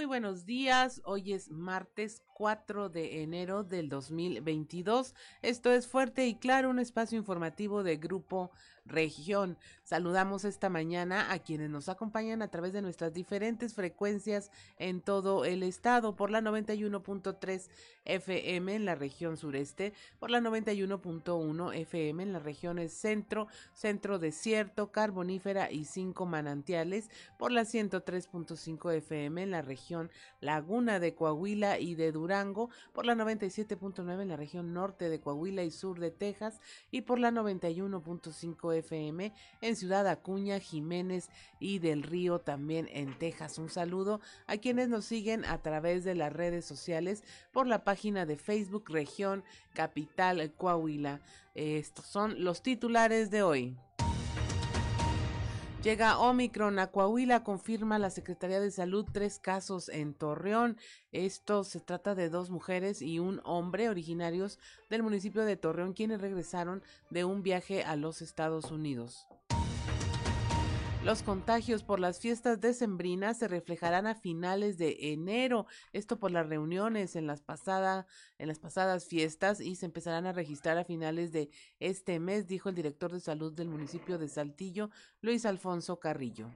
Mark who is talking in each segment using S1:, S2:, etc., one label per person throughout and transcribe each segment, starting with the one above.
S1: Muy buenos días, hoy es martes 4 de enero del 2022. Esto es Fuerte y Claro, un espacio informativo de Grupo Región. Saludamos esta mañana a quienes nos acompañan a través de nuestras diferentes frecuencias en todo el estado, por la 91.3 FM en la región sureste, por la 91.1 FM en las regiones centro, centro desierto, carbonífera y cinco manantiales, por la 103.5 FM en la región laguna de Coahuila y de Durango, por la 97.9 en la región norte de Coahuila y sur de Texas y por la 91.5 FM en Ciudad Acuña, Jiménez y del Río también en Texas. Un saludo a quienes nos siguen a través de las redes sociales por la página de Facebook Región Capital Coahuila. Estos son los titulares de hoy. Llega Omicron a Coahuila, confirma la Secretaría de Salud tres casos en Torreón. Esto se trata de dos mujeres y un hombre originarios del municipio de Torreón, quienes regresaron de un viaje a los Estados Unidos. Los contagios por las fiestas decembrinas se reflejarán a finales de enero, esto por las reuniones en las, en las pasadas fiestas y se empezarán a registrar a finales de este mes, dijo el director de salud del municipio de Saltillo, Luis Alfonso Carrillo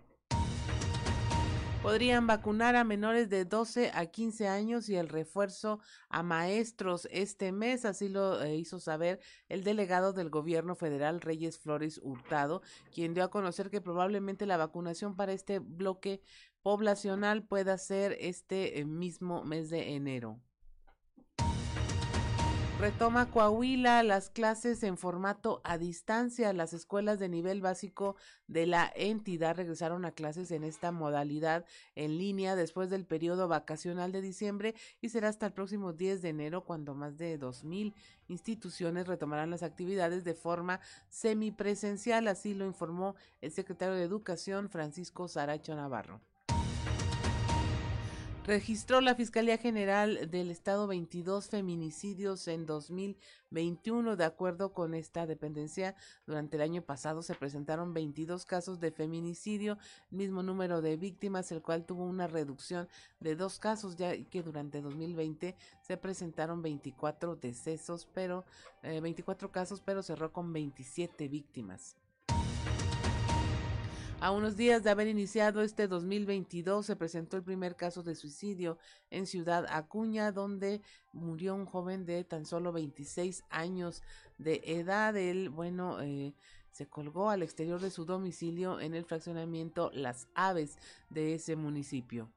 S1: podrían vacunar a menores de 12 a 15 años y el refuerzo a maestros este mes, así lo eh, hizo saber el delegado del gobierno federal Reyes Flores Hurtado, quien dio a conocer que probablemente la vacunación para este bloque poblacional pueda ser este eh, mismo mes de enero. Retoma Coahuila las clases en formato a distancia. Las escuelas de nivel básico de la entidad regresaron a clases en esta modalidad en línea después del periodo vacacional de diciembre y será hasta el próximo 10 de enero cuando más de 2.000 instituciones retomarán las actividades de forma semipresencial. Así lo informó el secretario de Educación Francisco Saracho Navarro registró la Fiscalía General del Estado 22 feminicidios en 2021. De acuerdo con esta dependencia, durante el año pasado se presentaron 22 casos de feminicidio, mismo número de víctimas, el cual tuvo una reducción de dos casos, ya que durante 2020 se presentaron 24 decesos, pero 24 eh, casos, pero cerró con 27 víctimas. A unos días de haber iniciado este 2022 se presentó el primer caso de suicidio en Ciudad Acuña, donde murió un joven de tan solo 26 años de edad. Él, bueno, eh, se colgó al exterior de su domicilio en el fraccionamiento Las Aves de ese municipio.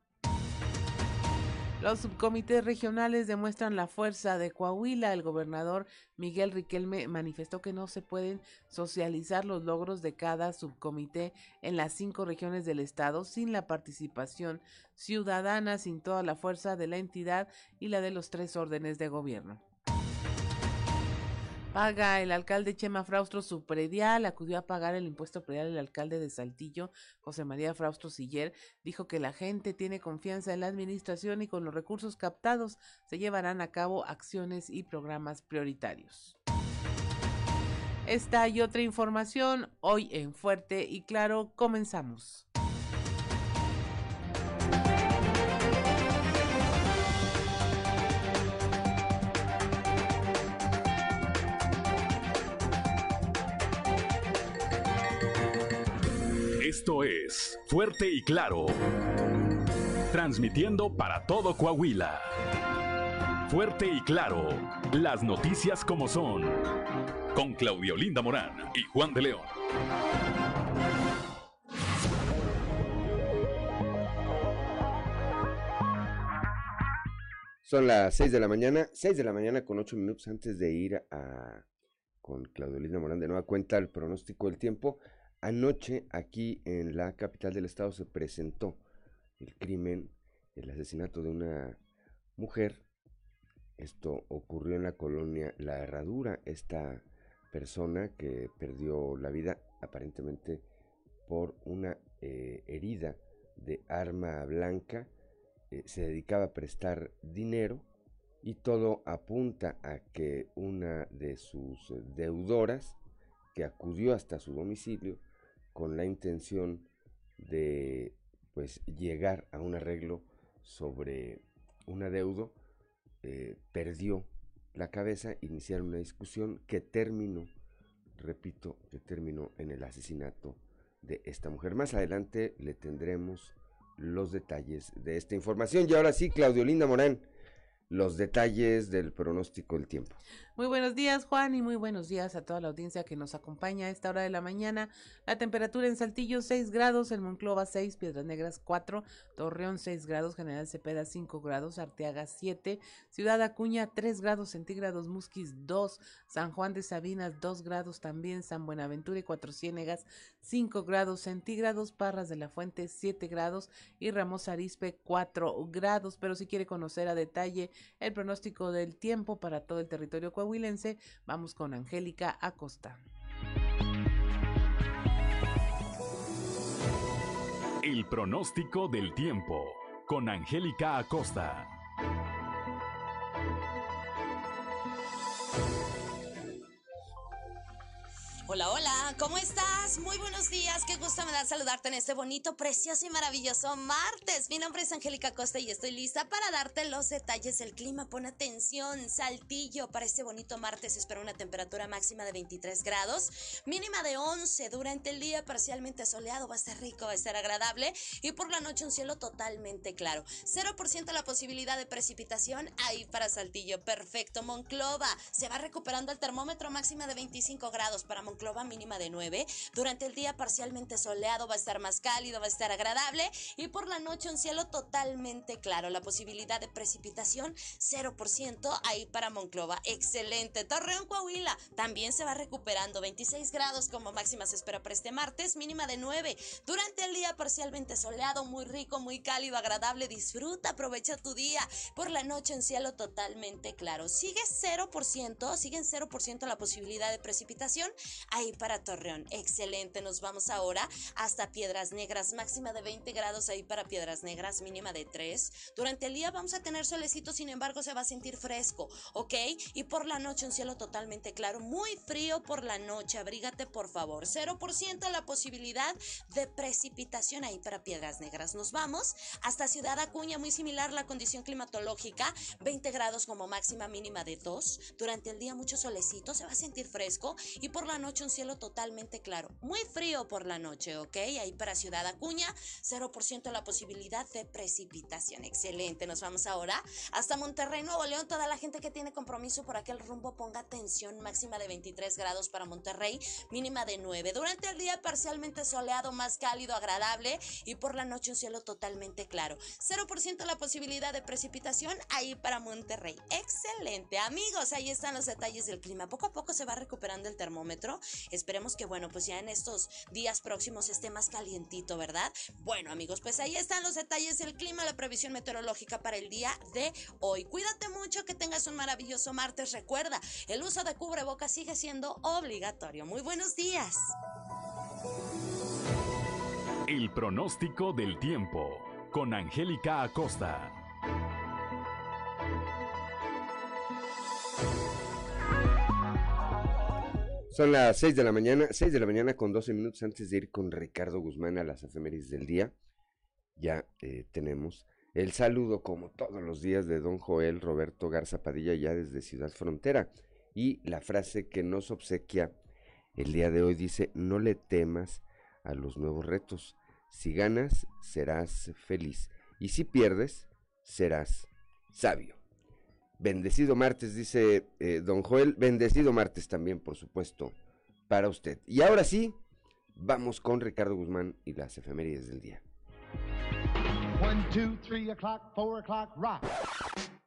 S1: Los subcomités regionales demuestran la fuerza de Coahuila. El gobernador Miguel Riquelme manifestó que no se pueden socializar los logros de cada subcomité en las cinco regiones del estado sin la participación ciudadana, sin toda la fuerza de la entidad y la de los tres órdenes de gobierno. Paga el alcalde Chema Fraustro su predial, acudió a pagar el impuesto predial el alcalde de Saltillo, José María Fraustro Siller, dijo que la gente tiene confianza en la administración y con los recursos captados se llevarán a cabo acciones y programas prioritarios. Esta y otra información hoy en Fuerte y Claro comenzamos.
S2: Esto es Fuerte y Claro. Transmitiendo para todo Coahuila. Fuerte y Claro. Las noticias como son. Con Claudio Linda Morán y Juan de León.
S3: Son las 6 de la mañana, 6 de la mañana con 8 minutos antes de ir a con Claudio Linda Morán de nueva cuenta el pronóstico del tiempo. Anoche aquí en la capital del estado se presentó el crimen, el asesinato de una mujer. Esto ocurrió en la colonia La Herradura. Esta persona que perdió la vida aparentemente por una eh, herida de arma blanca eh, se dedicaba a prestar dinero y todo apunta a que una de sus deudoras que acudió hasta su domicilio con la intención de pues llegar a un arreglo sobre un adeudo, eh, perdió la cabeza, iniciaron una discusión que terminó, repito, que terminó en el asesinato de esta mujer. Más adelante le tendremos los detalles de esta información. Y ahora sí, Claudio Linda Morán, los detalles del pronóstico del tiempo.
S1: Muy buenos días, Juan, y muy buenos días a toda la audiencia que nos acompaña a esta hora de la mañana. La temperatura en Saltillo 6 grados, en Monclova 6, Piedras Negras 4, Torreón 6 grados, General Cepeda 5 grados, Arteaga 7, Ciudad Acuña 3 grados centígrados, Musquis 2, San Juan de Sabinas 2 grados también, San Buenaventura y Cuatro Ciénegas 5 grados centígrados, Parras de la Fuente 7 grados y Ramos Arispe 4 grados. Pero si quiere conocer a detalle el pronóstico del tiempo para todo el territorio Vamos con Angélica Acosta.
S2: El pronóstico del tiempo con Angélica Acosta.
S4: Hola, hola, ¿cómo estás? Muy buenos días, qué gusto me da saludarte en este bonito, precioso y maravilloso martes. Mi nombre es Angélica Costa y estoy lista para darte los detalles del clima. Pon atención, saltillo para este bonito martes. Espero una temperatura máxima de 23 grados, mínima de 11. Durante el día parcialmente soleado, va a estar rico, va a estar agradable y por la noche un cielo totalmente claro. 0% la posibilidad de precipitación ahí para Saltillo. Perfecto, Monclova. Se va recuperando el termómetro máxima de 25 grados para Monclova Monclova mínima de 9. Durante el día parcialmente soleado, va a estar más cálido, va a estar agradable y por la noche un cielo totalmente claro. La posibilidad de precipitación 0% ahí para Monclova. Excelente. Torreón Coahuila también se va recuperando. 26 grados como máxima se espera para este martes, mínima de 9. Durante el día parcialmente soleado, muy rico, muy cálido, agradable. Disfruta, aprovecha tu día. Por la noche un cielo totalmente claro. Sigue 0%, sigue en 0% la posibilidad de precipitación ahí para Torreón. Excelente, nos vamos ahora hasta Piedras Negras, máxima de 20 grados ahí para Piedras Negras, mínima de 3. Durante el día vamos a tener solecito, sin embargo se va a sentir fresco, ¿ok? Y por la noche un cielo totalmente claro, muy frío por la noche, abrígate por favor. 0% la posibilidad de precipitación ahí para Piedras Negras. Nos vamos hasta Ciudad Acuña, muy similar la condición climatológica, 20 grados como máxima mínima de 2. Durante el día mucho solecito, se va a sentir fresco y por la noche un cielo totalmente claro. Muy frío por la noche, ¿ok? Ahí para Ciudad Acuña, 0% la posibilidad de precipitación. Excelente. Nos vamos ahora hasta Monterrey, Nuevo León. Toda la gente que tiene compromiso por aquel rumbo, ponga atención. Máxima de 23 grados para Monterrey, mínima de 9. Durante el día parcialmente soleado, más cálido, agradable y por la noche un cielo totalmente claro. 0% la posibilidad de precipitación ahí para Monterrey. Excelente. Amigos, ahí están los detalles del clima. Poco a poco se va recuperando el termómetro. Esperemos que, bueno, pues ya en estos días próximos esté más calientito, ¿verdad? Bueno, amigos, pues ahí están los detalles del clima, la previsión meteorológica para el día de hoy. Cuídate mucho, que tengas un maravilloso martes. Recuerda, el uso de cubrebocas sigue siendo obligatorio. Muy buenos días.
S2: El pronóstico del tiempo con Angélica Acosta.
S3: Son las 6 de la mañana, 6 de la mañana con 12 minutos antes de ir con Ricardo Guzmán a las efemérides del día. Ya eh, tenemos el saludo, como todos los días, de don Joel Roberto Garza Padilla, ya desde Ciudad Frontera. Y la frase que nos obsequia el día de hoy dice, no le temas a los nuevos retos. Si ganas, serás feliz. Y si pierdes, serás sabio. Bendecido martes, dice eh, don Joel. Bendecido martes también, por supuesto, para usted. Y ahora sí, vamos con Ricardo Guzmán y las efemérides del día.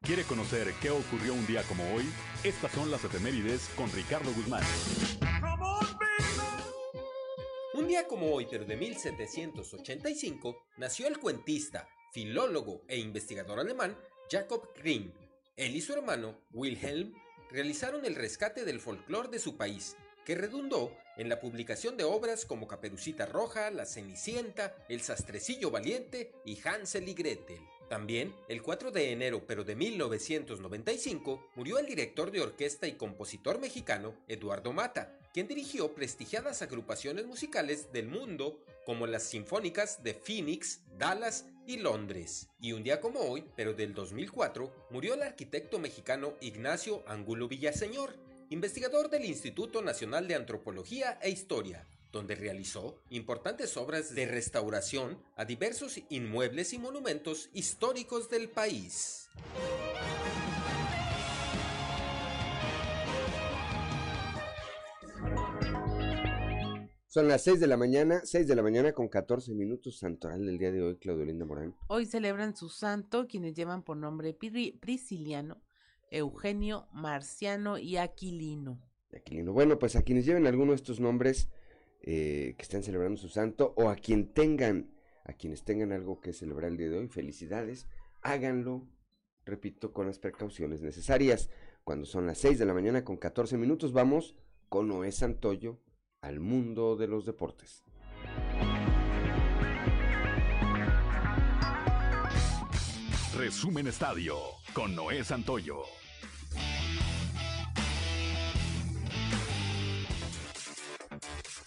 S2: ¿Quiere conocer qué ocurrió un día como hoy? Estas son las efemérides con Ricardo Guzmán.
S5: Un día como hoy, pero de 1785, nació el cuentista, filólogo e investigador alemán Jacob Grimm él y su hermano, Wilhelm, realizaron el rescate del folclore de su país, que redundó en la publicación de obras como Caperucita Roja, La Cenicienta, El Sastrecillo Valiente y Hansel y Gretel. También, el 4 de enero pero de 1995, murió el director de orquesta y compositor mexicano Eduardo Mata, quien dirigió prestigiadas agrupaciones musicales del mundo como las sinfónicas de Phoenix, Dallas y Londres. Y un día como hoy, pero del 2004, murió el arquitecto mexicano Ignacio Angulo Villaseñor, investigador del Instituto Nacional de Antropología e Historia, donde realizó importantes obras de restauración a diversos inmuebles y monumentos históricos del país.
S3: Son las 6 de la mañana, 6 de la mañana con 14 minutos, santoral del día de hoy, Claudio Linda Morán.
S1: Hoy celebran su santo quienes llevan por nombre Prisciliano, Eugenio, Marciano y Aquilino.
S3: Aquilino. Bueno, pues a quienes lleven alguno de estos nombres eh, que estén celebrando su santo o a quien tengan, a quienes tengan algo que celebrar el día de hoy, felicidades, háganlo, repito, con las precauciones necesarias. Cuando son las 6 de la mañana con 14 minutos, vamos con Noé Santoyo al mundo de los deportes.
S2: Resumen Estadio con Noé Santoyo.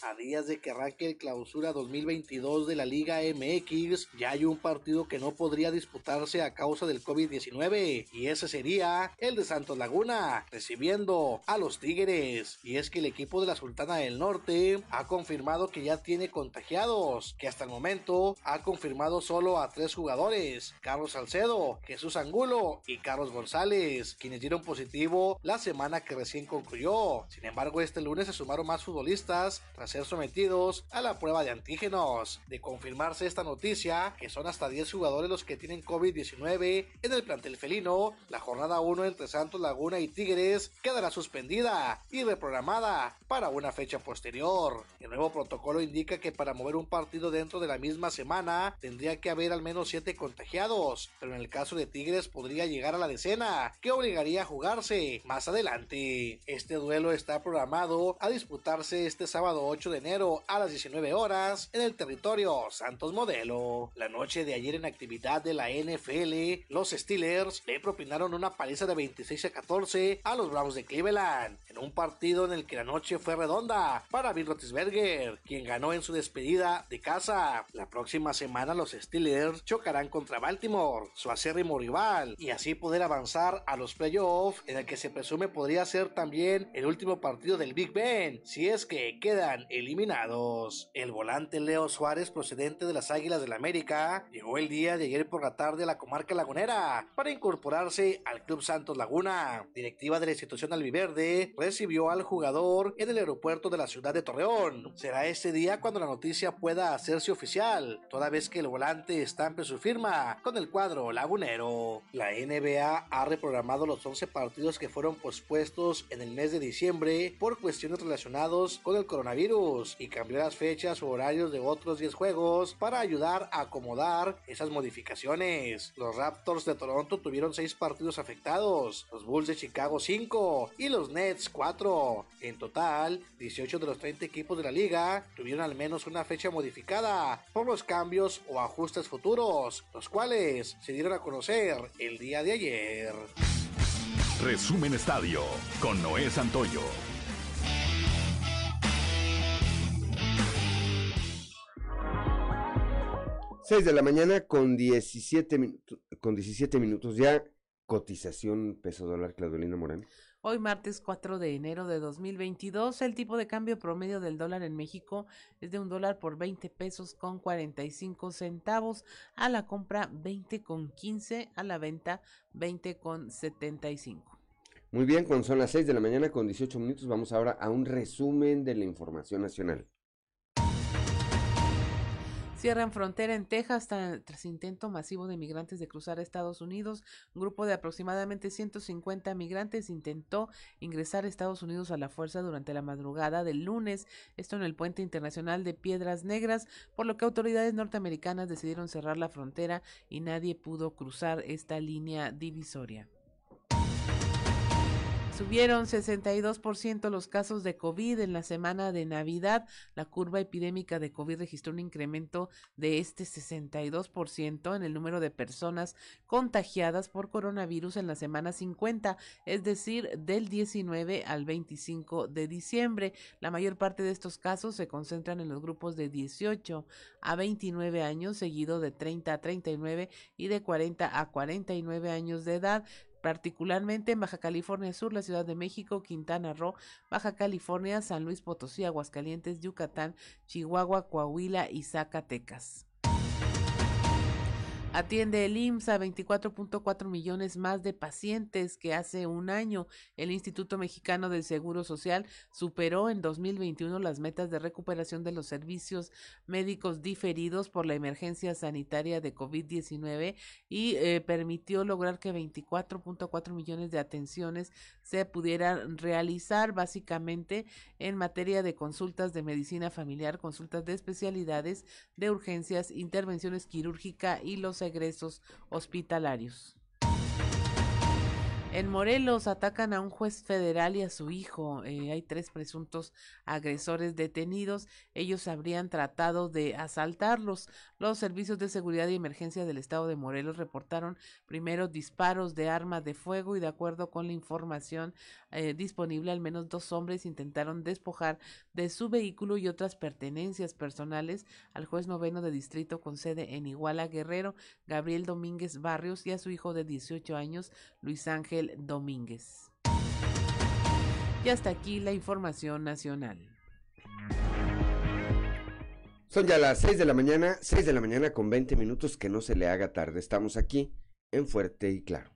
S6: A días de que arranque el clausura 2022 de la Liga MX, ya hay un partido que no podría disputarse a causa del COVID-19 y ese sería el de Santos Laguna, recibiendo a los Tigres. Y es que el equipo de la Sultana del Norte ha confirmado que ya tiene contagiados, que hasta el momento ha confirmado solo a tres jugadores, Carlos Salcedo, Jesús Angulo y Carlos González, quienes dieron positivo la semana que recién concluyó. Sin embargo, este lunes se sumaron más futbolistas tras ser sometidos a la prueba de antígenos. De confirmarse esta noticia, que son hasta 10 jugadores los que tienen COVID-19 en el plantel felino, la jornada 1 entre Santos Laguna y Tigres quedará suspendida y reprogramada para una fecha posterior. El nuevo protocolo indica que para mover un partido dentro de la misma semana tendría que haber al menos 7 contagiados, pero en el caso de Tigres podría llegar a la decena, que obligaría a jugarse más adelante. Este duelo está programado a disputarse este sábado 8 de enero a las 19 horas en el territorio Santos Modelo. La noche de ayer en actividad de la NFL, los Steelers le propinaron una paliza de 26 a 14 a los Browns de Cleveland, en un partido en el que la noche fue redonda para Bill Roethlisberger, quien ganó en su despedida de casa. La próxima semana los Steelers chocarán contra Baltimore, su acérrimo rival, y así poder avanzar a los playoffs, en el que se presume podría ser también el último partido del Big Ben, si es que quedan eliminados. El volante Leo Suárez, procedente de las Águilas del la América, llegó el día de ayer por la tarde a la comarca lagunera para incorporarse al Club Santos Laguna. Directiva de la institución albiverde recibió al jugador en el aeropuerto de la ciudad de Torreón. Será ese día cuando la noticia pueda hacerse oficial, toda vez que el volante estampe su firma con el cuadro lagunero. La NBA ha reprogramado los 11 partidos que fueron pospuestos en el mes de diciembre por cuestiones relacionadas con el coronavirus y cambió las fechas o horarios de otros 10 juegos para ayudar a acomodar esas modificaciones. Los Raptors de Toronto tuvieron 6 partidos afectados, los Bulls de Chicago 5 y los Nets 4. En total, 18 de los 30 equipos de la liga tuvieron al menos una fecha modificada por los cambios o ajustes futuros, los cuales se dieron a conocer el día de ayer.
S2: Resumen Estadio con Noé Santoyo.
S3: 6 de la mañana con 17, minutos, con 17 minutos ya. Cotización peso dólar, Claudelina Morán.
S1: Hoy martes 4 de enero de 2022, el tipo de cambio promedio del dólar en México es de un dólar por 20 pesos con 45 centavos, a la compra 20 con 15, a la venta 20 con 75.
S3: Muy bien, cuando son las 6 de la mañana con 18 minutos, vamos ahora a un resumen de la información nacional.
S1: Cierran frontera en Texas tras intento masivo de migrantes de cruzar a Estados Unidos. Un grupo de aproximadamente 150 migrantes intentó ingresar a Estados Unidos a la fuerza durante la madrugada del lunes, esto en el puente internacional de Piedras Negras, por lo que autoridades norteamericanas decidieron cerrar la frontera y nadie pudo cruzar esta línea divisoria. Subieron 62% los casos de COVID en la semana de Navidad. La curva epidémica de COVID registró un incremento de este 62% en el número de personas contagiadas por coronavirus en la semana 50, es decir, del 19 al 25 de diciembre. La mayor parte de estos casos se concentran en los grupos de 18 a 29 años, seguido de 30 a 39 y de 40 a 49 años de edad particularmente en Baja California Sur, la Ciudad de México, Quintana Roo, Baja California, San Luis Potosí, Aguascalientes, Yucatán, Chihuahua, Coahuila y Zacatecas. Atiende el IMSS a 24.4 millones más de pacientes que hace un año. El Instituto Mexicano del Seguro Social superó en 2021 las metas de recuperación de los servicios médicos diferidos por la emergencia sanitaria de COVID-19 y eh, permitió lograr que 24.4 millones de atenciones se pudieran realizar básicamente en materia de consultas de medicina familiar, consultas de especialidades, de urgencias, intervenciones quirúrgicas y los egresos hospitalarios. En Morelos atacan a un juez federal y a su hijo. Eh, hay tres presuntos agresores detenidos. Ellos habrían tratado de asaltarlos. Los servicios de seguridad y emergencia del estado de Morelos reportaron primero disparos de arma de fuego y de acuerdo con la información eh, disponible, al menos dos hombres intentaron despojar de su vehículo y otras pertenencias personales al juez noveno de distrito con sede en Iguala Guerrero, Gabriel Domínguez Barrios, y a su hijo de 18 años, Luis Ángel Domínguez. Y hasta aquí la información nacional.
S3: Son ya las 6 de la mañana, 6 de la mañana con 20 minutos, que no se le haga tarde. Estamos aquí en Fuerte y Claro.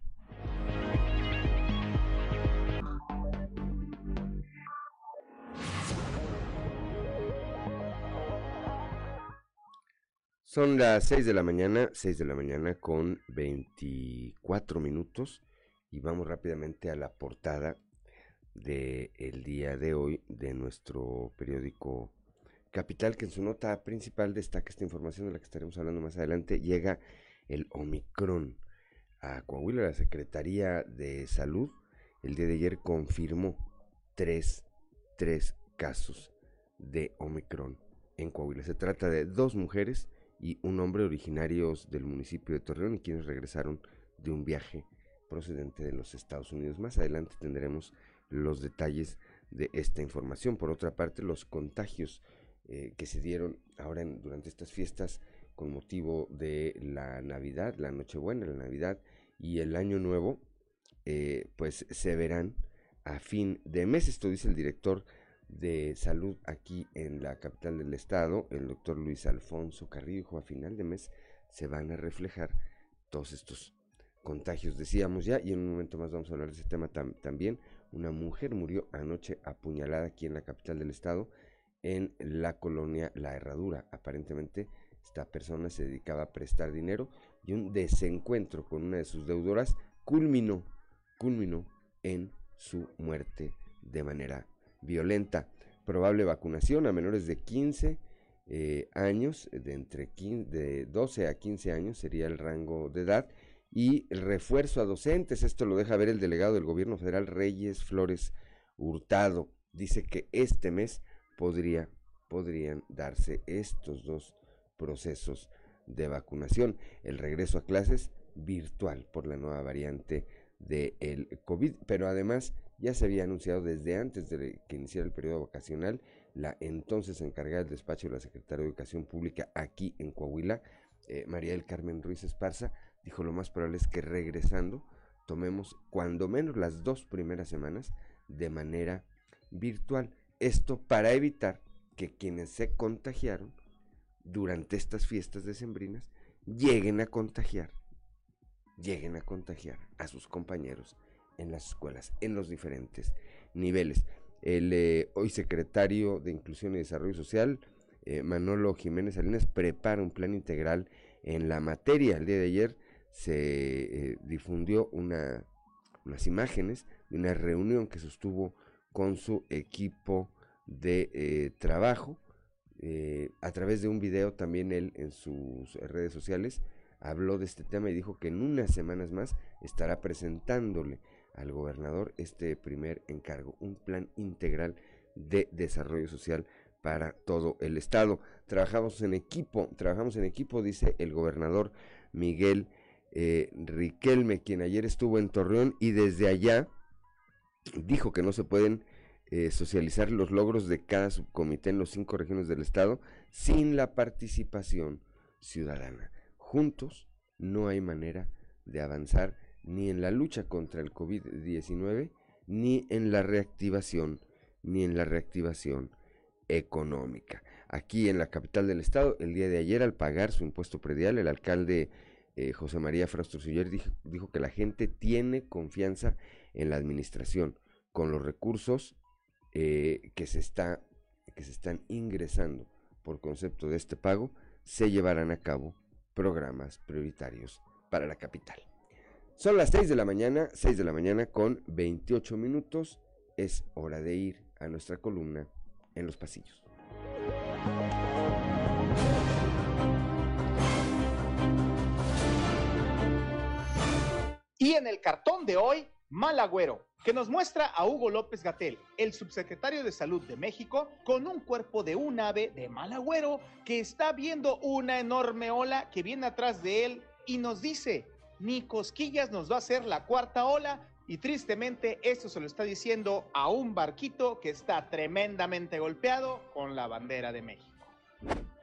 S3: Son las 6 de la mañana, 6 de la mañana con 24 minutos y vamos rápidamente a la portada del el día de hoy de nuestro periódico Capital, que en su nota principal destaca esta información de la que estaremos hablando más adelante. Llega el Omicron a Coahuila. La Secretaría de Salud el día de ayer confirmó tres, tres casos de Omicron en Coahuila. Se trata de dos mujeres y un hombre originarios del municipio de Torreón y quienes regresaron de un viaje procedente de los Estados Unidos. Más adelante tendremos los detalles de esta información. Por otra parte, los contagios eh, que se dieron ahora durante estas fiestas con motivo de la Navidad, la Nochebuena, la Navidad y el Año Nuevo, eh, pues se verán a fin de mes. Esto dice el director de salud aquí en la capital del estado, el doctor Luis Alfonso Carrillo, a final de mes se van a reflejar todos estos contagios, decíamos ya, y en un momento más vamos a hablar de ese tema también. Una mujer murió anoche apuñalada aquí en la capital del estado, en la colonia La Herradura. Aparentemente esta persona se dedicaba a prestar dinero y un desencuentro con una de sus deudoras culminó, culminó en su muerte de manera violenta. Probable vacunación a menores de 15 eh, años, de entre de 12 a 15 años sería el rango de edad, y el refuerzo a docentes. Esto lo deja ver el delegado del gobierno federal Reyes Flores Hurtado. Dice que este mes podría, podrían darse estos dos procesos de vacunación. El regreso a clases virtual por la nueva variante del COVID, pero además ya se había anunciado desde antes de que iniciara el periodo vacacional, la entonces encargada del despacho de la Secretaria de Educación Pública aquí en Coahuila, eh, María del Carmen Ruiz Esparza, dijo lo más probable es que regresando tomemos cuando menos las dos primeras semanas de manera virtual. Esto para evitar que quienes se contagiaron durante estas fiestas decembrinas lleguen a contagiar, lleguen a contagiar a sus compañeros en las escuelas, en los diferentes niveles. El eh, hoy secretario de Inclusión y Desarrollo Social, eh, Manolo Jiménez Salinas, prepara un plan integral en la materia. El día de ayer se eh, difundió una, unas imágenes de una reunión que sostuvo con su equipo de trabajo. a través de un video también él en sus redes sociales habló de este tema y dijo que en unas semanas más estará presentándole al gobernador este primer encargo, un plan integral de desarrollo social para todo el estado. Trabajamos en equipo, trabajamos en equipo, dice el gobernador Miguel eh, Riquelme, quien ayer estuvo en Torreón y desde allá dijo que no se pueden eh, socializar los logros de cada subcomité en los cinco regiones del estado sin la participación ciudadana. Juntos no hay manera de avanzar ni en la lucha contra el COVID-19, ni en la reactivación, ni en la reactivación económica. Aquí en la capital del estado, el día de ayer, al pagar su impuesto predial, el alcalde eh, José María Frastro dijo, dijo que la gente tiene confianza en la administración, con los recursos eh, que, se está, que se están ingresando por concepto de este pago, se llevarán a cabo programas prioritarios para la capital. Son las 6 de la mañana, 6 de la mañana con 28 minutos. Es hora de ir a nuestra columna en los pasillos.
S7: En el cartón de hoy, Malagüero, que nos muestra a Hugo López Gatel, el subsecretario de Salud de México, con un cuerpo de un ave de Malagüero que está viendo una enorme ola que viene atrás de él y nos dice, ni cosquillas nos va a hacer la cuarta ola. Y tristemente esto se lo está diciendo a un barquito que está tremendamente golpeado con la bandera de México.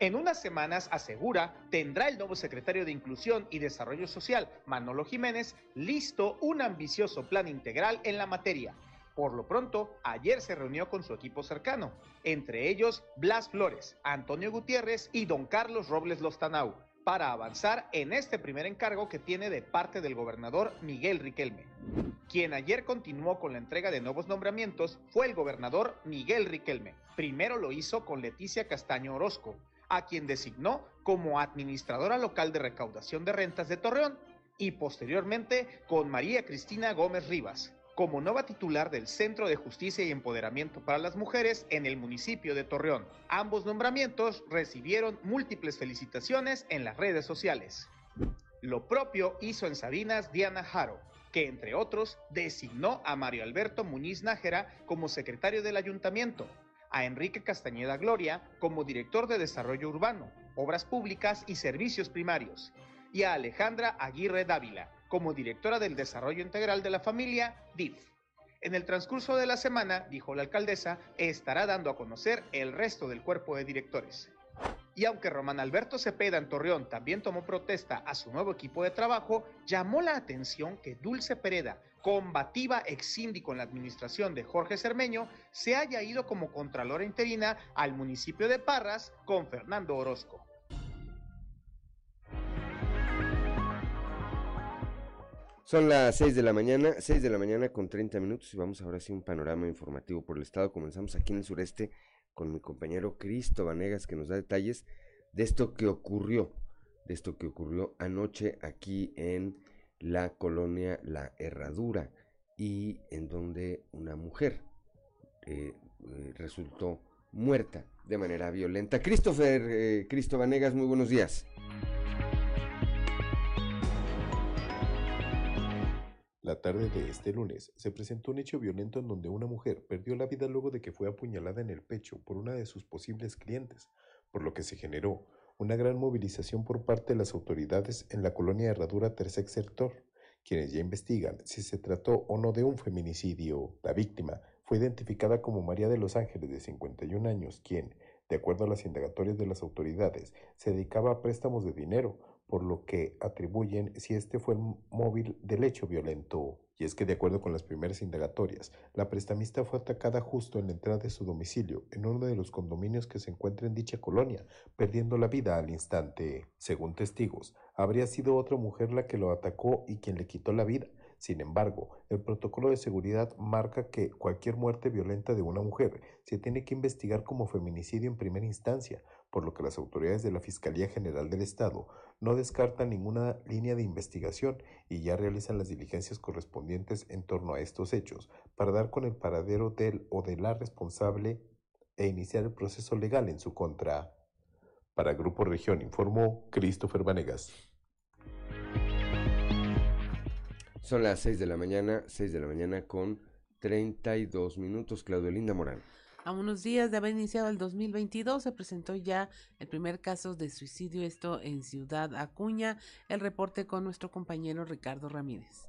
S7: En unas semanas, asegura, tendrá el nuevo secretario de Inclusión y Desarrollo Social, Manolo Jiménez, listo un ambicioso plan integral en la materia. Por lo pronto, ayer se reunió con su equipo cercano, entre ellos Blas Flores, Antonio Gutiérrez y don Carlos Robles Lostanau, para avanzar en este primer encargo que tiene de parte del gobernador Miguel Riquelme. Quien ayer continuó con la entrega de nuevos nombramientos fue el gobernador Miguel Riquelme. Primero lo hizo con Leticia Castaño Orozco, a quien designó como administradora local de recaudación de rentas de Torreón, y posteriormente con María Cristina Gómez Rivas, como nueva titular del Centro de Justicia y Empoderamiento para las Mujeres en el municipio de Torreón. Ambos nombramientos recibieron múltiples felicitaciones en las redes sociales. Lo propio hizo en Sabinas Diana Jaro, que entre otros designó a Mario Alberto Muñiz Nájera como secretario del ayuntamiento, a Enrique Castañeda Gloria como director de Desarrollo Urbano, Obras Públicas y Servicios Primarios, y a Alejandra Aguirre Dávila como directora del Desarrollo Integral de la Familia, DIF. En el transcurso de la semana, dijo la alcaldesa, estará dando a conocer el resto del cuerpo de directores. Y aunque Román Alberto Cepeda en Torreón también tomó protesta a su nuevo equipo de trabajo, llamó la atención que Dulce Pereda, combativa ex síndico en la administración de Jorge Cermeño, se haya ido como contralora interina al municipio de Parras con Fernando Orozco.
S3: Son las 6 de la mañana, 6 de la mañana con 30 minutos y vamos ahora sí un panorama informativo por el estado. Comenzamos aquí en el sureste con mi compañero Cristo Vanegas que nos da detalles de esto que ocurrió, de esto que ocurrió anoche aquí en la colonia La Herradura y en donde una mujer eh, eh, resultó muerta de manera violenta. Christopher, eh, Cristo Vanegas, muy buenos días.
S8: La tarde de este lunes se presentó un hecho violento en donde una mujer perdió la vida luego de que fue apuñalada en el pecho por una de sus posibles clientes, por lo que se generó una gran movilización por parte de las autoridades en la colonia Herradura Tercer Sector, quienes ya investigan si se trató o no de un feminicidio. La víctima fue identificada como María de los Ángeles de 51 años, quien, de acuerdo a las indagatorias de las autoridades, se dedicaba a préstamos de dinero, por lo que atribuyen si este fue el móvil del hecho violento. Y es que de acuerdo con las primeras indagatorias, la prestamista fue atacada justo en la entrada de su domicilio, en uno de los condominios que se encuentra en dicha colonia, perdiendo la vida al instante. Según testigos, habría sido otra mujer la que lo atacó y quien le quitó la vida, sin embargo, el protocolo de seguridad marca que cualquier muerte violenta de una mujer se tiene que investigar como feminicidio en primera instancia, por lo que las autoridades de la Fiscalía General del Estado no descartan ninguna línea de investigación y ya realizan las diligencias correspondientes en torno a estos hechos para dar con el paradero del o de la responsable e iniciar el proceso legal en su contra. Para Grupo Región informó Christopher Vanegas.
S3: Son las 6 de la mañana, 6 de la mañana con 32 minutos. Claudio Linda Morán.
S1: A unos días de haber iniciado el 2022 se presentó ya el primer caso de suicidio, esto en Ciudad Acuña. El reporte con nuestro compañero Ricardo Ramírez.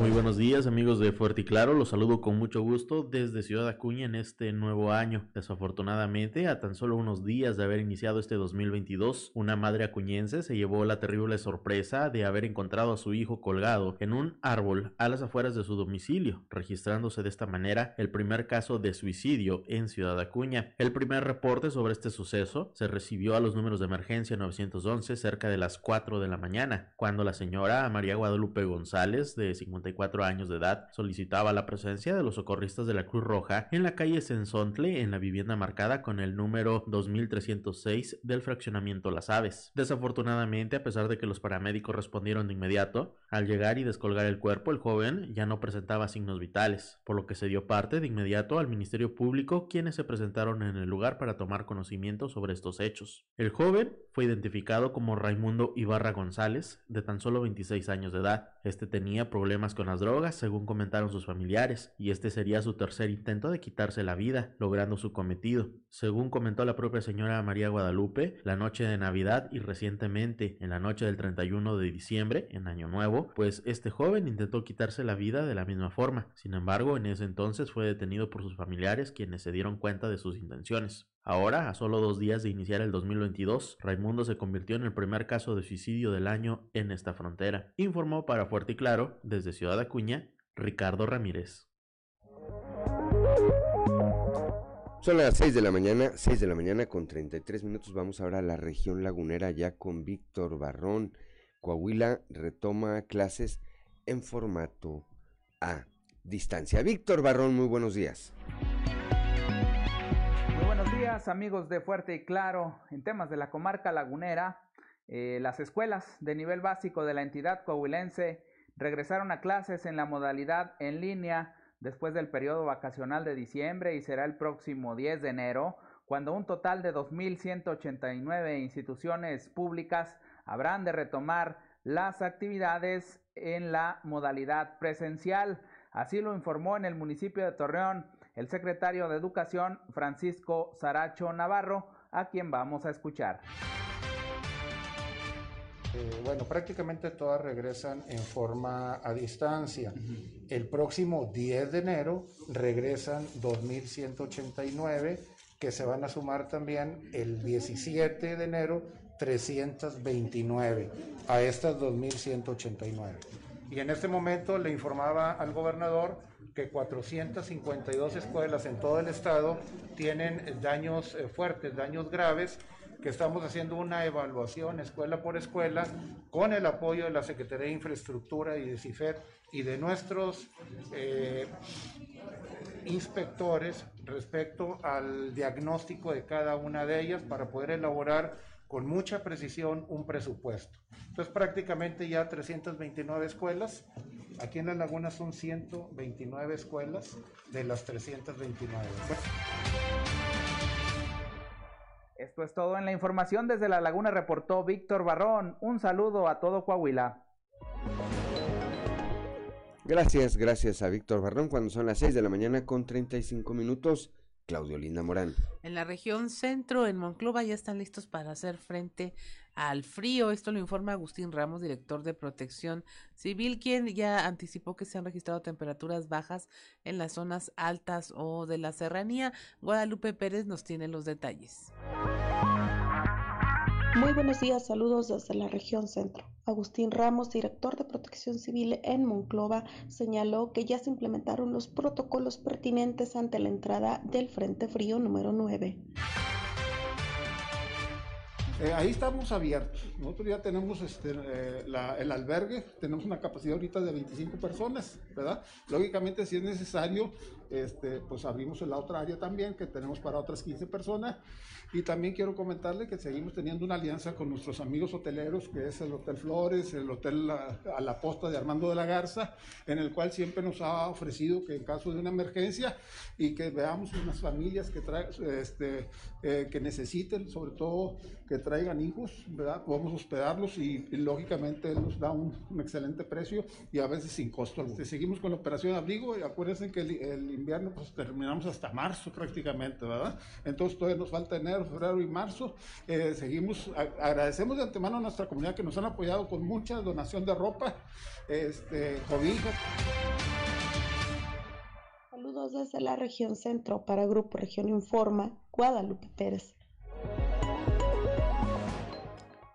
S9: Muy buenos días amigos de Fuerte y Claro, los saludo con mucho gusto desde Ciudad Acuña en este nuevo año. Desafortunadamente, a tan solo unos días de haber iniciado este 2022, una madre acuñense se llevó la terrible sorpresa de haber encontrado a su hijo colgado en un árbol a las afueras de su domicilio, registrándose de esta manera el primer caso de suicidio en Ciudad Acuña. El primer reporte sobre este suceso se recibió a los números de emergencia 911 cerca de las 4 de la mañana, cuando la señora María Guadalupe González, de 50 años de edad, solicitaba la presencia de los socorristas de la Cruz Roja en la calle Sensontle, en la vivienda marcada con el número 2306 del fraccionamiento Las Aves. Desafortunadamente, a pesar de que los paramédicos respondieron de inmediato, al llegar y descolgar el cuerpo, el joven ya no presentaba signos vitales, por lo que se dio parte de inmediato al Ministerio Público, quienes se presentaron en el lugar para tomar conocimiento sobre estos hechos. El joven fue identificado como Raimundo Ibarra González, de tan solo 26 años de edad. Este tenía problemas con las drogas, según comentaron sus familiares, y este sería su tercer intento de quitarse la vida, logrando su cometido. Según comentó la propia señora María Guadalupe, la noche de Navidad y recientemente en la noche del 31 de diciembre, en Año Nuevo, pues este joven intentó quitarse la vida de la misma forma. Sin embargo, en ese entonces fue detenido por sus familiares quienes se dieron cuenta de sus intenciones. Ahora, a solo dos días de iniciar el 2022, Raimundo se convirtió en el primer caso de suicidio del año en esta frontera, informó para Fuerte y Claro, desde Ciudad Acuña, Ricardo Ramírez.
S3: Son las 6 de la mañana, 6 de la mañana con 33 minutos. Vamos ahora a la región lagunera ya con Víctor Barrón. Coahuila retoma clases en formato a distancia. Víctor Barrón, muy buenos días
S10: amigos de Fuerte y Claro. En temas de la comarca lagunera, eh, las escuelas de nivel básico de la entidad coahuilense regresaron a clases en la modalidad en línea después del periodo vacacional de diciembre y será el próximo 10 de enero, cuando un total de 2.189 instituciones públicas habrán de retomar las actividades en la modalidad presencial. Así lo informó en el municipio de Torreón el secretario de Educación, Francisco Saracho Navarro, a quien vamos a escuchar.
S11: Eh, bueno, prácticamente todas regresan en forma a distancia. El próximo 10 de enero regresan 2.189, que se van a sumar también el 17 de enero 329 a estas 2.189. Y en este momento le informaba al gobernador que 452 escuelas en todo el estado tienen daños eh, fuertes, daños graves, que estamos haciendo una evaluación escuela por escuela con el apoyo de la Secretaría de Infraestructura y de CIFED y de nuestros eh, inspectores respecto al diagnóstico de cada una de ellas para poder elaborar con mucha precisión un presupuesto. Entonces prácticamente ya 329 escuelas Aquí en la laguna son 129 escuelas de las 329.
S10: Esto es todo en la información desde la laguna, reportó Víctor Barrón. Un saludo a todo Coahuila.
S3: Gracias, gracias a Víctor Barrón cuando son las 6 de la mañana con 35 minutos. Claudio Linda Morán.
S1: En la región centro, en Monclova, ya están listos para hacer frente al frío. Esto lo informa Agustín Ramos, director de Protección Civil, quien ya anticipó que se han registrado temperaturas bajas en las zonas altas o de la serranía. Guadalupe Pérez nos tiene los detalles.
S12: Muy buenos días, saludos desde la región centro. Agustín Ramos, director de Protección Civil en Monclova, señaló que ya se implementaron los protocolos pertinentes ante la entrada del Frente Frío número 9.
S11: Eh, ahí estamos abiertos. Nosotros ya tenemos este, eh, el albergue, tenemos una capacidad ahorita de 25 personas, ¿verdad? Lógicamente, si es necesario,
S13: este, pues abrimos la otra área también, que tenemos para otras 15 personas. Y también quiero comentarle que seguimos teniendo una alianza con nuestros amigos hoteleros, que es el Hotel Flores, el Hotel la, a la Posta de Armando de la Garza, en el cual siempre nos ha ofrecido que en caso de una emergencia y que veamos unas familias que, trae, este, eh, que necesiten, sobre todo que traigan hijos, ¿verdad? Podemos hospedarlos y, y lógicamente él nos da un, un, excelente precio y a veces sin costo alguno. Seguimos con la operación abrigo y acuérdense que el, el invierno pues terminamos hasta marzo prácticamente, ¿verdad? Entonces todavía nos falta enero, febrero y marzo. Eh, seguimos, a, agradecemos de antemano a nuestra comunidad que nos han apoyado con mucha donación de ropa, este, cobijas.
S12: Saludos desde la región centro para Grupo Región Informa, Guadalupe Pérez.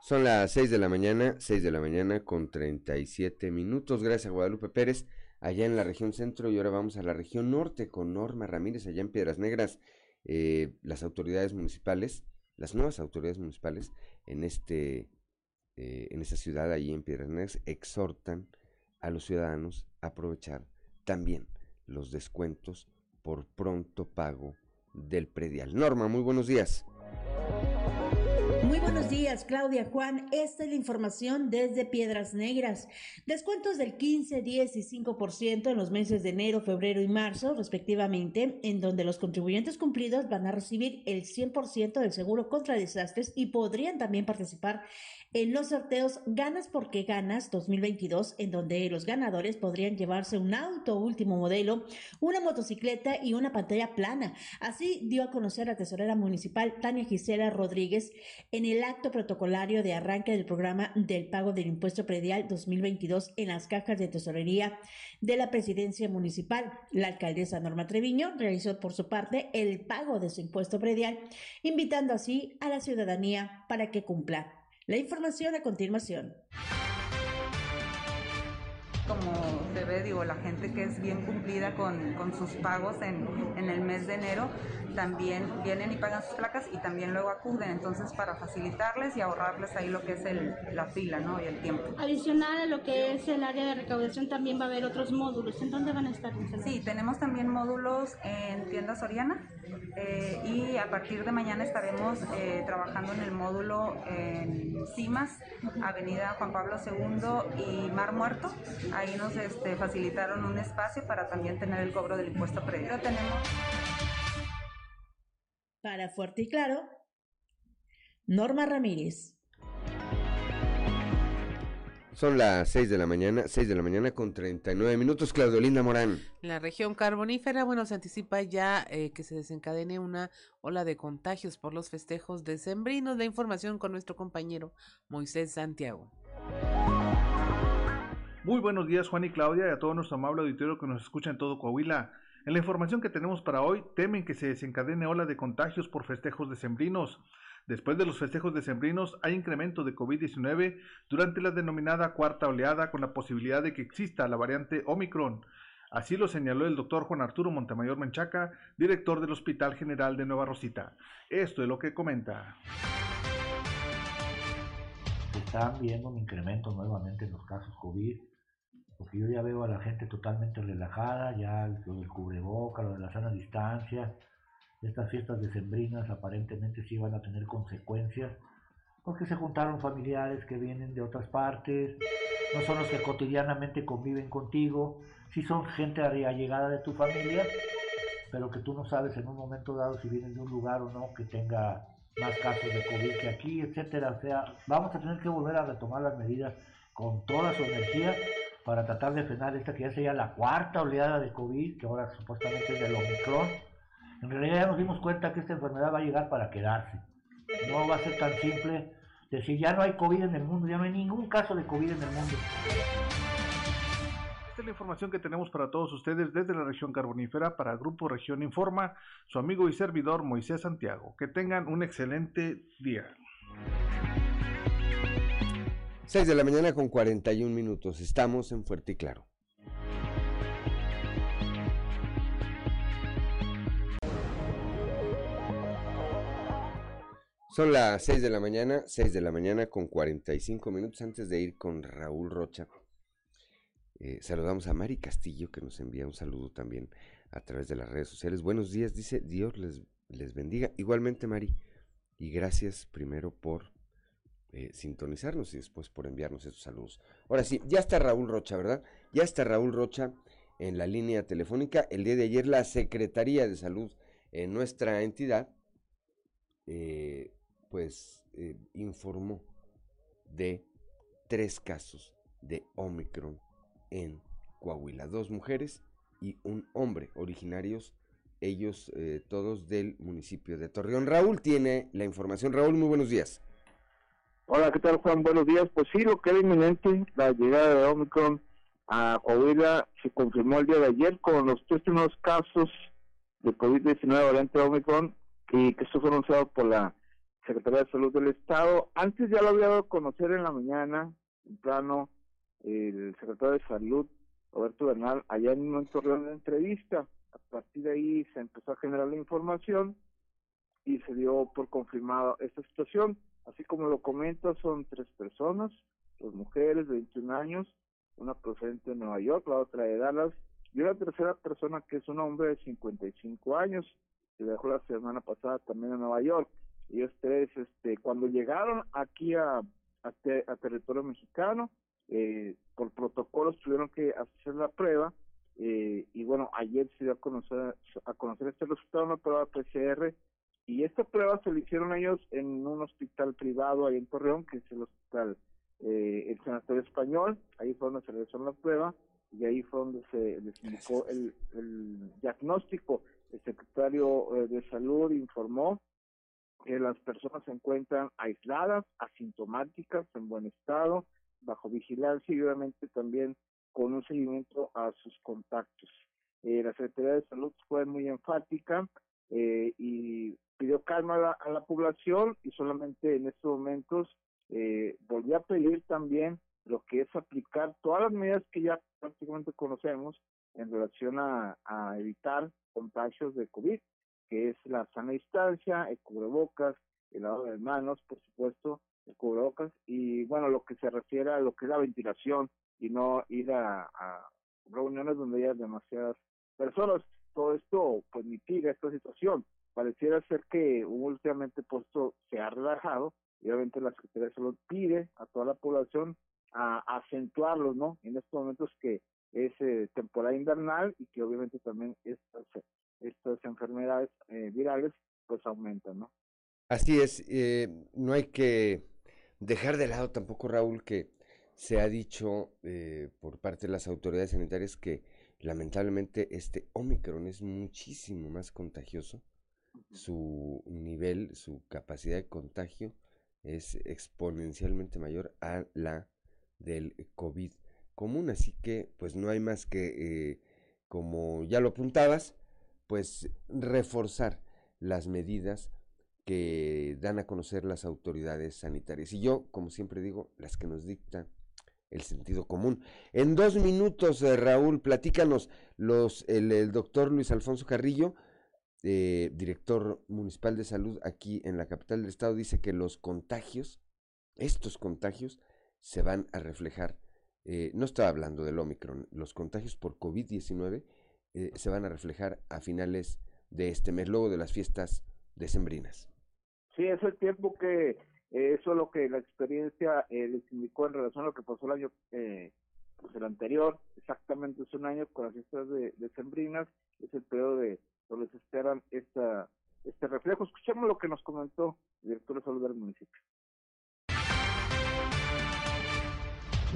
S3: Son las 6 de la mañana, 6 de la mañana con 37 minutos. Gracias Guadalupe Pérez, allá en la región centro. Y ahora vamos a la región norte con Norma Ramírez, allá en Piedras Negras. Eh, las autoridades municipales, las nuevas autoridades municipales en, este, eh, en esta ciudad, allí en Piedras Negras, exhortan a los ciudadanos a aprovechar también los descuentos por pronto pago del predial. Norma, muy buenos días.
S14: Muy buenos días, Claudia Juan. Esta es la información desde Piedras Negras. Descuentos del 15, 10 y 5% en los meses de enero, febrero y marzo, respectivamente, en donde los contribuyentes cumplidos van a recibir el 100% del seguro contra desastres y podrían también participar en los sorteos Ganas porque Ganas 2022, en donde los ganadores podrían llevarse un auto último modelo, una motocicleta y una pantalla plana. Así dio a conocer la tesorera municipal Tania Gisela Rodríguez en el acto protocolario de arranque del programa del pago del impuesto predial 2022 en las cajas de tesorería de la presidencia municipal. La alcaldesa Norma Treviño realizó por su parte el pago de su impuesto predial, invitando así a la ciudadanía para que cumpla. La información a continuación.
S15: Ve, digo, la gente que es bien cumplida con, con sus pagos en, en, el mes de enero, también vienen y pagan sus placas y también luego acuden, entonces para facilitarles y ahorrarles ahí lo que es el, la fila ¿no? y el tiempo.
S16: Adicional a lo que es el área de recaudación, también va a haber otros módulos. ¿En dónde van a estar
S15: Sí, tenemos también módulos en tienda Soriana eh, y a partir de mañana estaremos eh, trabajando en el módulo en Cimas, Avenida Juan Pablo II y Mar Muerto. Ahí nos este, facilitaron un espacio para también tener el cobro del impuesto previo. Tenemos
S14: para Fuerte y Claro, Norma Ramírez.
S3: Son las 6 de la mañana, 6 de la mañana con 39 minutos, Claudolinda Morán.
S1: La región carbonífera, bueno, se anticipa ya eh, que se desencadene una ola de contagios por los festejos decembrinos. La información con nuestro compañero Moisés Santiago.
S17: Muy buenos días, Juan y Claudia, y a todo nuestro amable auditorio que nos escucha en todo Coahuila. En la información que tenemos para hoy, temen que se desencadene ola de contagios por festejos decembrinos. Después de los festejos decembrinos hay incremento de COVID-19 durante la denominada cuarta oleada con la posibilidad de que exista la variante Omicron. Así lo señaló el doctor Juan Arturo Montemayor Menchaca, director del Hospital General de Nueva Rosita. Esto es lo que comenta.
S18: Están viendo un incremento nuevamente en los casos COVID porque yo ya veo a la gente totalmente relajada, ya lo del cubreboca, lo de la sana distancia, estas fiestas decembrinas aparentemente sí van a tener consecuencias, porque se juntaron familiares que vienen de otras partes, no son los que cotidianamente conviven contigo, sí son gente allegada de tu familia, pero que tú no sabes en un momento dado si vienen de un lugar o no que tenga más casos de COVID que aquí, etcétera. O sea, vamos a tener que volver a retomar las medidas con toda su energía para tratar de frenar esta que ya sería la cuarta oleada de COVID, que ahora supuestamente es del Omicron. En realidad ya nos dimos cuenta que esta enfermedad va a llegar para quedarse. No va a ser tan simple decir ya no hay COVID en el mundo, ya no hay ningún caso de COVID en el mundo.
S17: Esta es la información que tenemos para todos ustedes desde la región carbonífera para Grupo Región Informa, su amigo y servidor Moisés Santiago. Que tengan un excelente día.
S3: 6 de la mañana con 41 minutos. Estamos en Fuerte y Claro. Son las 6 de la mañana, 6 de la mañana con 45 minutos antes de ir con Raúl Rocha. Eh, saludamos a Mari Castillo que nos envía un saludo también a través de las redes sociales. Buenos días, dice Dios les, les bendiga. Igualmente, Mari, y gracias primero por eh, sintonizarnos y después por enviarnos estos saludos. Ahora sí, ya está Raúl Rocha, ¿verdad? Ya está Raúl Rocha en la línea telefónica. El día de ayer la Secretaría de Salud en nuestra entidad, eh, pues eh, informó de tres casos de Omicron en Coahuila. Dos mujeres y un hombre originarios, ellos todos del municipio de Torreón. Raúl tiene la información. Raúl, muy buenos días.
S19: Hola, ¿qué tal Juan? Buenos días. Pues sí, lo que era inminente, la llegada de Omicron a Coahuila se confirmó el día de ayer con los tres primeros casos de COVID-19 variante Omicron y que esto fue anunciado por la Secretaría de Salud del Estado. Antes ya lo había dado a conocer en la mañana, en plano, el secretario de Salud, Roberto Bernal, allá en un Torreón de entrevista. A partir de ahí se empezó a generar la información y se dio por confirmada esta situación. Así como lo comento, son tres personas, dos mujeres de 21 años, una procedente de Nueva York, la otra de Dallas, y una tercera persona que es un hombre de 55 años, que dejó la semana pasada también en Nueva York. Ellos tres, este, cuando llegaron aquí a, a, territorio mexicano, eh, por protocolos tuvieron que hacer la prueba, eh, y bueno, ayer se dio a conocer, a conocer este resultado de una prueba PCR, y esta prueba se la hicieron ellos en un hospital privado ahí en Torreón, que es el hospital, eh, el Sanatorio Español, ahí fue donde se realizó la prueba, y ahí fue donde se les indicó el, el diagnóstico. El secretario eh, de Salud informó que las personas se encuentran aisladas, asintomáticas, en buen estado, bajo vigilancia y obviamente también con un seguimiento a sus contactos. Eh, la Secretaría de Salud fue muy enfática eh, y pidió calma a la, a la, población y solamente en estos momentos eh, volvió a pedir también lo que es aplicar todas las medidas que ya prácticamente conocemos en relación a, evitar contagios de COVID, que es la sana distancia, el cubrebocas, el lavado de manos, por supuesto, el cubrebocas, y bueno, lo que se refiere a lo que es la ventilación y no ir a reuniones donde haya demasiadas personas. Todo esto pues mitiga esta situación. Pareciera ser que últimamente puesto se ha relajado y obviamente la Secretaría de Salud pide a toda la población a, acentuarlos, ¿no? En estos momentos que es eh, temporada invernal y que obviamente también estas, estas enfermedades eh, virales pues aumentan, ¿no?
S3: Así es, eh, no hay que dejar de lado tampoco, Raúl, que se ha dicho eh, por parte de las autoridades sanitarias que lamentablemente este Omicron es muchísimo más contagioso. Su nivel, su capacidad de contagio es exponencialmente mayor a la del COVID común, así que pues no hay más que, eh, como ya lo apuntabas, pues reforzar las medidas que dan a conocer las autoridades sanitarias. Y yo, como siempre digo, las que nos dicta el sentido común. En dos minutos, eh, Raúl, platícanos, los, el, el, doctor Luis Alfonso Carrillo, eh, director municipal de salud aquí en la capital del estado, dice que los contagios, estos contagios, se van a reflejar eh, no estaba hablando del Omicron, los contagios por COVID-19 eh, se van a reflejar a finales de este mes, luego de las fiestas decembrinas.
S19: Sí, es el tiempo que eso es lo que la experiencia eh, les indicó en relación a lo que pasó el año, eh, pues el anterior, exactamente es un año con las fiestas de, decembrinas, es el periodo de donde se esperan esta, este reflejo. Escuchemos lo que nos comentó el director de salud del municipio.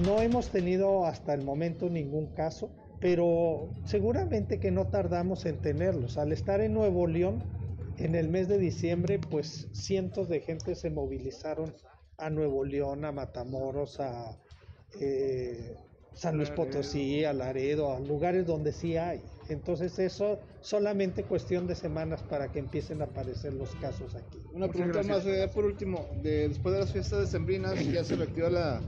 S20: No hemos tenido hasta el momento ningún caso, pero seguramente que no tardamos en tenerlos. Al estar en Nuevo León, en el mes de diciembre, pues cientos de gente se movilizaron a Nuevo León, a Matamoros, a eh, San Luis Potosí, a Laredo, a lugares donde sí hay. Entonces eso solamente cuestión de semanas para que empiecen a aparecer los casos aquí.
S21: Una pregunta más, eh, por último, de, después de las fiestas decembrinas ya se reactiva la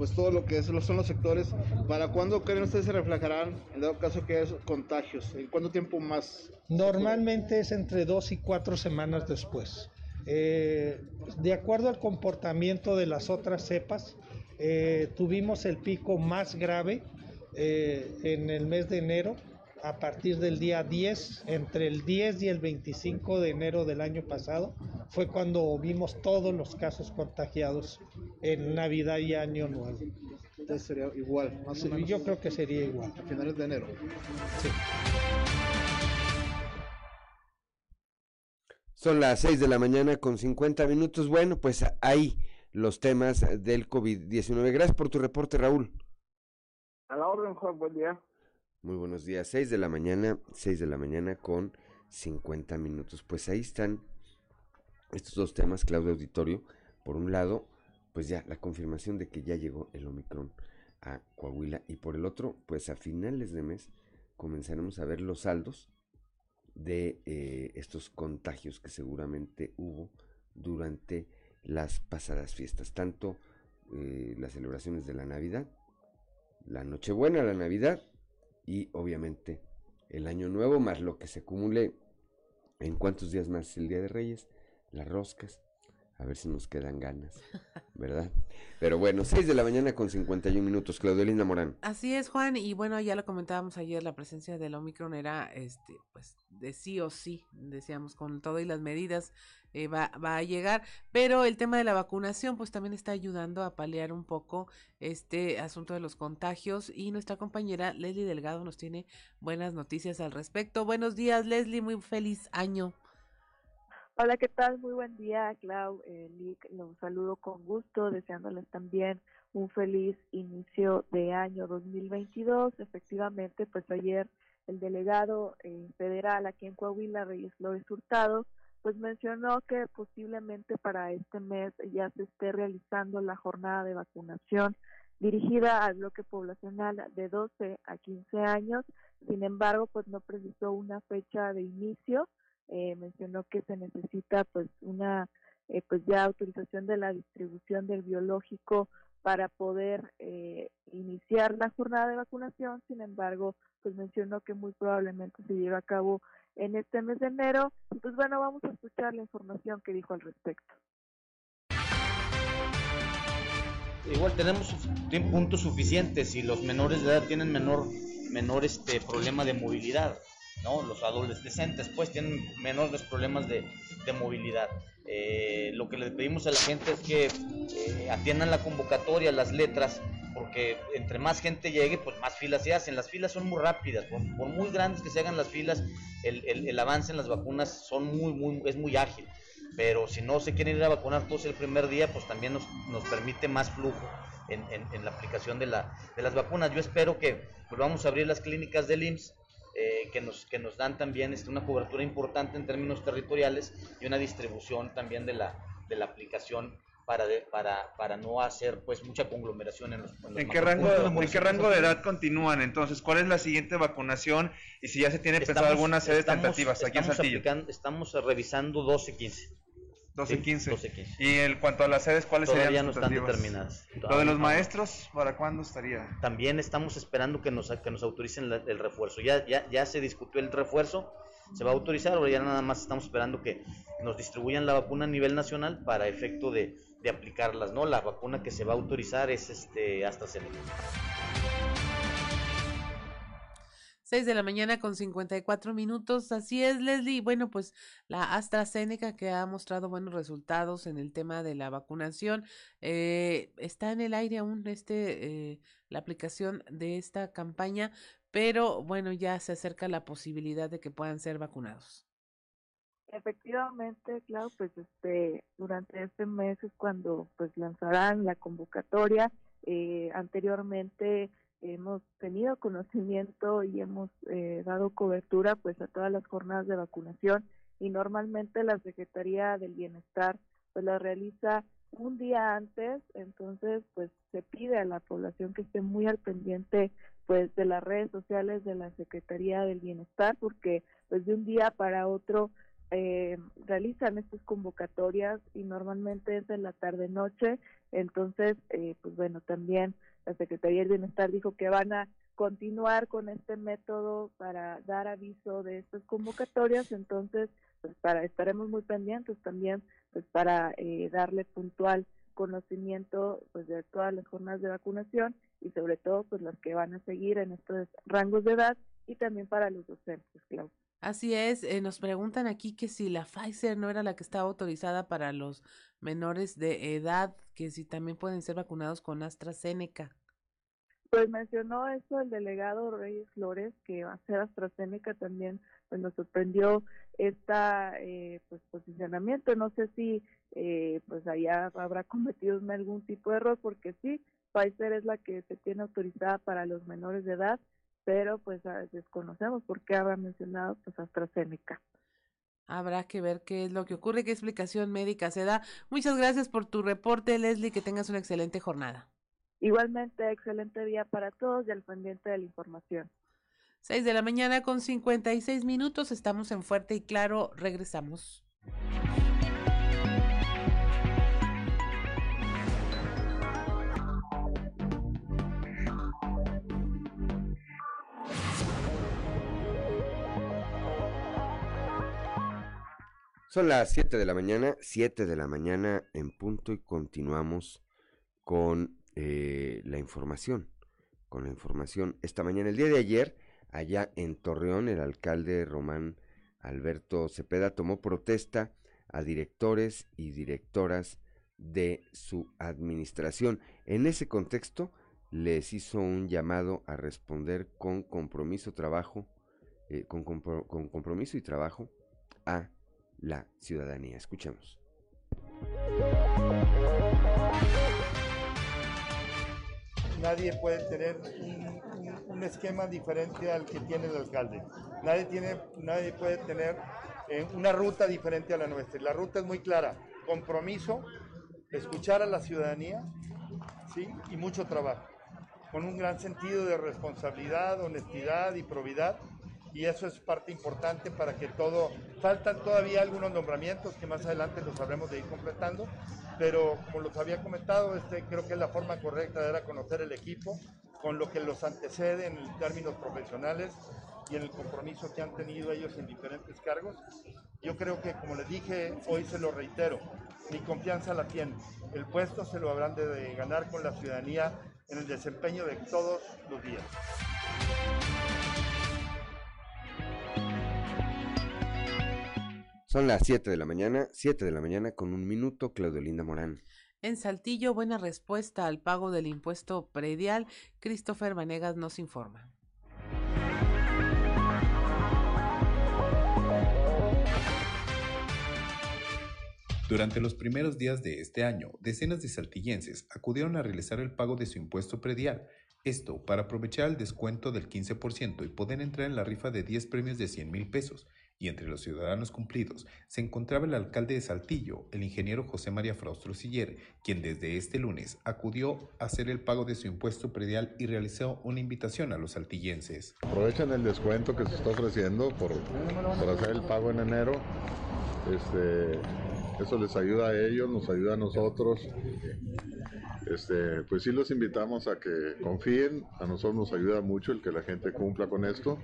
S21: pues todo lo que es, son los sectores. ¿Para cuándo creen ustedes se reflejarán, en dado caso que es contagios? ¿En cuánto tiempo más?
S20: Normalmente es entre dos y cuatro semanas después. Eh, de acuerdo al comportamiento de las otras cepas, eh, tuvimos el pico más grave eh, en el mes de enero, a partir del día 10, entre el 10 y el 25 de enero del año pasado, fue cuando vimos todos los casos contagiados en Navidad y Año Nuevo.
S21: Entonces sería igual, más
S20: Sí,
S21: o menos.
S20: Yo creo que sería igual.
S21: A finales de enero.
S20: Sí.
S3: Son las 6 de la mañana con 50 minutos. Bueno, pues ahí los temas del COVID-19. Gracias por tu reporte, Raúl.
S19: A la orden, Juan, buen día.
S3: Muy buenos días. 6 de la mañana, 6 de la mañana con 50 minutos. Pues ahí están estos dos temas, Claudio Auditorio. Por un lado, pues ya la confirmación de que ya llegó el Omicron a Coahuila. Y por el otro, pues a finales de mes comenzaremos a ver los saldos de eh, estos contagios que seguramente hubo durante las pasadas fiestas, tanto eh, las celebraciones de la Navidad, la Nochebuena, la Navidad y obviamente el Año Nuevo, más lo que se acumule en cuántos días más el Día de Reyes, las roscas, a ver si nos quedan ganas, ¿verdad? Pero bueno, 6 de la mañana con 51 minutos, Claudio Linda Morán.
S1: Así es, Juan, y bueno, ya lo comentábamos ayer, la presencia del Omicron era, este, pues, de sí o sí, decíamos, con todo y las medidas eh, va, va a llegar, pero el tema de la vacunación, pues, también está ayudando a paliar un poco este asunto de los contagios, y nuestra compañera Leslie Delgado nos tiene buenas noticias al respecto. Buenos días, Leslie, muy feliz año.
S22: Hola, ¿qué tal? Muy buen día, Clau, eh, Lick, los saludo con gusto, deseándoles también un feliz inicio de año 2022. Efectivamente, pues ayer el delegado eh, federal aquí en Coahuila, Reyes Flores Hurtado, pues mencionó que posiblemente para este mes ya se esté realizando la jornada de vacunación dirigida al bloque poblacional de 12 a 15 años. Sin embargo, pues no precisó una fecha de inicio eh, mencionó que se necesita pues una eh, pues ya autorización de la distribución del biológico para poder eh, iniciar la jornada de vacunación. Sin embargo pues mencionó que muy probablemente se lleve a cabo en este mes de enero. Y pues bueno vamos a escuchar la información que dijo al respecto.
S23: Igual tenemos puntos suficientes y los menores de edad tienen menor menor este problema de movilidad ¿no? Los adolescentes pues tienen menores problemas de, de movilidad. Eh, lo que le pedimos a la gente es que eh, atiendan la convocatoria, las letras, porque entre más gente llegue, pues más filas se hacen. Las filas son muy rápidas, por, muy grandes que se hagan las filas, el, el, el avance en las vacunas son muy, muy, es muy ágil. Pero si no se quieren ir a vacunar todos el primer día, pues también nos, nos permite más flujo en, en, en la aplicación de, la, de las vacunas. Yo espero que volvamos a abrir las clínicas del IMSS eh, que, nos, que nos dan también este, una cobertura importante en términos territoriales y una distribución también de la, de la aplicación para, de, para, para no hacer pues mucha conglomeración en los, en los
S24: ¿En qué, rango, ¿En qué rango de edad continúan entonces? ¿Cuál es la siguiente vacunación? Y si ya se tiene pensado algunas sedes tentativas aquí en
S23: estamos
S24: Saltillo.
S23: aplicando- estamos revisando 12, 15.
S24: 12,
S23: Sí,
S24: 15.
S23: 12, 15.
S24: Y en cuanto a las sedes, ¿cuáles
S23: Todavía
S24: serían
S23: no están determinadas.
S24: Lo de los
S23: no.
S24: maestros, ¿para cuándo estaría?
S23: También estamos esperando que nos, que nos autoricen la- el refuerzo. Ya, ya, ya se discutió el refuerzo, se va a autorizar, ahora ya nada más estamos esperando que nos distribuyan la vacuna a nivel nacional para efecto de, de aplicarlas, ¿no? La vacuna que se va a autorizar es este AstraZeneca.
S1: 6 de la mañana con 54 minutos. Así es, Leslie. Bueno, pues la AstraZeneca que ha mostrado buenos resultados en el tema de la vacunación. eh, está en el aire aún este, eh, la aplicación de esta campaña, pero bueno, ya se acerca la posibilidad de que puedan ser vacunados.
S22: Efectivamente, claro, pues este durante este mes es cuando pues lanzarán la convocatoria. Eh, anteriormente hemos tenido conocimiento y hemos eh, dado cobertura pues a todas las jornadas de vacunación y normalmente la Secretaría del Bienestar pues la realiza un día antes, entonces pues se pide a la población que esté muy al pendiente pues de las redes sociales de la Secretaría del Bienestar porque pues de un día para otro eh, realizan estas convocatorias y normalmente es de la tarde noche entonces eh, pues bueno también la Secretaría del Bienestar dijo que van a continuar con este método para dar aviso de estas convocatorias entonces pues para estaremos muy pendientes también pues para eh, darle puntual conocimiento pues de todas las jornadas de vacunación y sobre todo pues las que van a seguir en estos rangos de edad y también para los docentes, claro.
S1: Así es, eh, nos preguntan aquí que si la Pfizer no era la que estaba autorizada para los menores de edad, que si también pueden ser vacunados con AstraZeneca.
S22: Pues mencionó eso el delegado Reyes Flores, que va a ser AstraZeneca también, pues nos sorprendió esta eh, pues posicionamiento. No sé si eh, pues allá habrá cometido algún tipo de error, porque sí, Pfizer es la que se tiene autorizada para los menores de edad, pero pues ah, desconocemos por qué habrá mencionado pues AstraZeneca.
S1: Habrá que ver qué es lo que ocurre, qué explicación médica se da. Muchas gracias por tu reporte, Leslie, que tengas una excelente jornada.
S22: Igualmente, excelente día para todos y al pendiente de la información.
S1: 6 de la mañana con 56 minutos, estamos en Fuerte y Claro, regresamos.
S3: Son las 7 de la mañana, 7 de la mañana en punto y continuamos con eh, la información. Con la información. Esta mañana, el día de ayer, allá en Torreón, el alcalde Román Alberto Cepeda tomó protesta a directores y directoras de su administración. En ese contexto, les hizo un llamado a responder con compromiso, trabajo, eh, con, con compromiso y trabajo a la ciudadanía. Escuchemos.
S25: Nadie puede tener un, esquema diferente al que tiene el alcalde. Nadie, tiene, nadie puede tener eh, una ruta diferente a la nuestra. La ruta es muy clara. Compromiso, escuchar a la ciudadanía ¿sí? y mucho trabajo. Con un gran sentido de responsabilidad, honestidad y probidad y eso es parte importante para que todo, faltan todavía algunos nombramientos que más adelante los sabremos de ir completando, pero como los había comentado, este, creo que es la forma correcta de dar a conocer el equipo con lo que los antecede en términos profesionales y en el compromiso que han tenido ellos en diferentes cargos. Yo creo que, como les dije, hoy se lo reitero, mi confianza la tienen. El puesto se lo habrán de ganar con la ciudadanía en el desempeño de todos los días.
S3: Son las 7 de la mañana, 7 de la mañana con un minuto, Claudelinda Morán.
S1: En Saltillo, buena respuesta al pago del impuesto predial. Christopher Vanegas nos informa.
S8: Durante los primeros días de este año, decenas de saltillenses acudieron a realizar el pago de su impuesto predial. Esto para aprovechar el descuento del 15% y poder entrar en la rifa de 10 premios de 100 mil pesos y entre los ciudadanos cumplidos se encontraba el alcalde de Saltillo, el ingeniero José María Fraustro Siller, quien desde este lunes acudió a hacer el pago de su impuesto predial y realizó una invitación a los saltillenses.
S26: Aprovechan el descuento que se está ofreciendo por, por hacer el pago en enero. Este, eso les ayuda a ellos, nos ayuda a nosotros este, pues sí los invitamos a que confíen, a nosotros nos ayuda mucho el que la gente cumpla con esto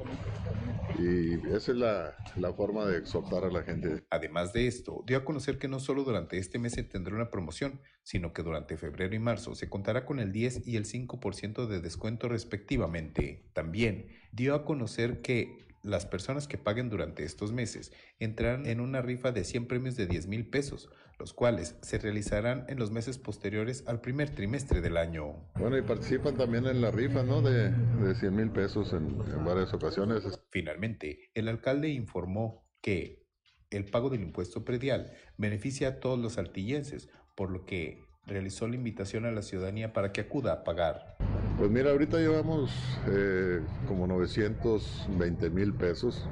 S26: y esa es la, la, forma de exhortar a la gente.
S8: Además de esto, dio a conocer que no solo durante este mes se tendrá una promoción, sino que durante febrero y marzo se contará con el 10 y el 5% de descuento respectivamente. También dio a conocer que las personas que paguen durante estos meses entrarán en una rifa de 100 premios de 10 mil pesos, los cuales se realizarán en los meses posteriores al primer trimestre del año.
S26: Bueno, y participan también en la rifa, ¿no? De, de 100 mil pesos en, en varias ocasiones.
S8: Finalmente, el alcalde informó que el pago del impuesto predial beneficia a todos los altillenses, por lo que realizó la invitación a la ciudadanía para que acuda a pagar.
S26: Pues mira, ahorita llevamos eh, como 920 mil pesos.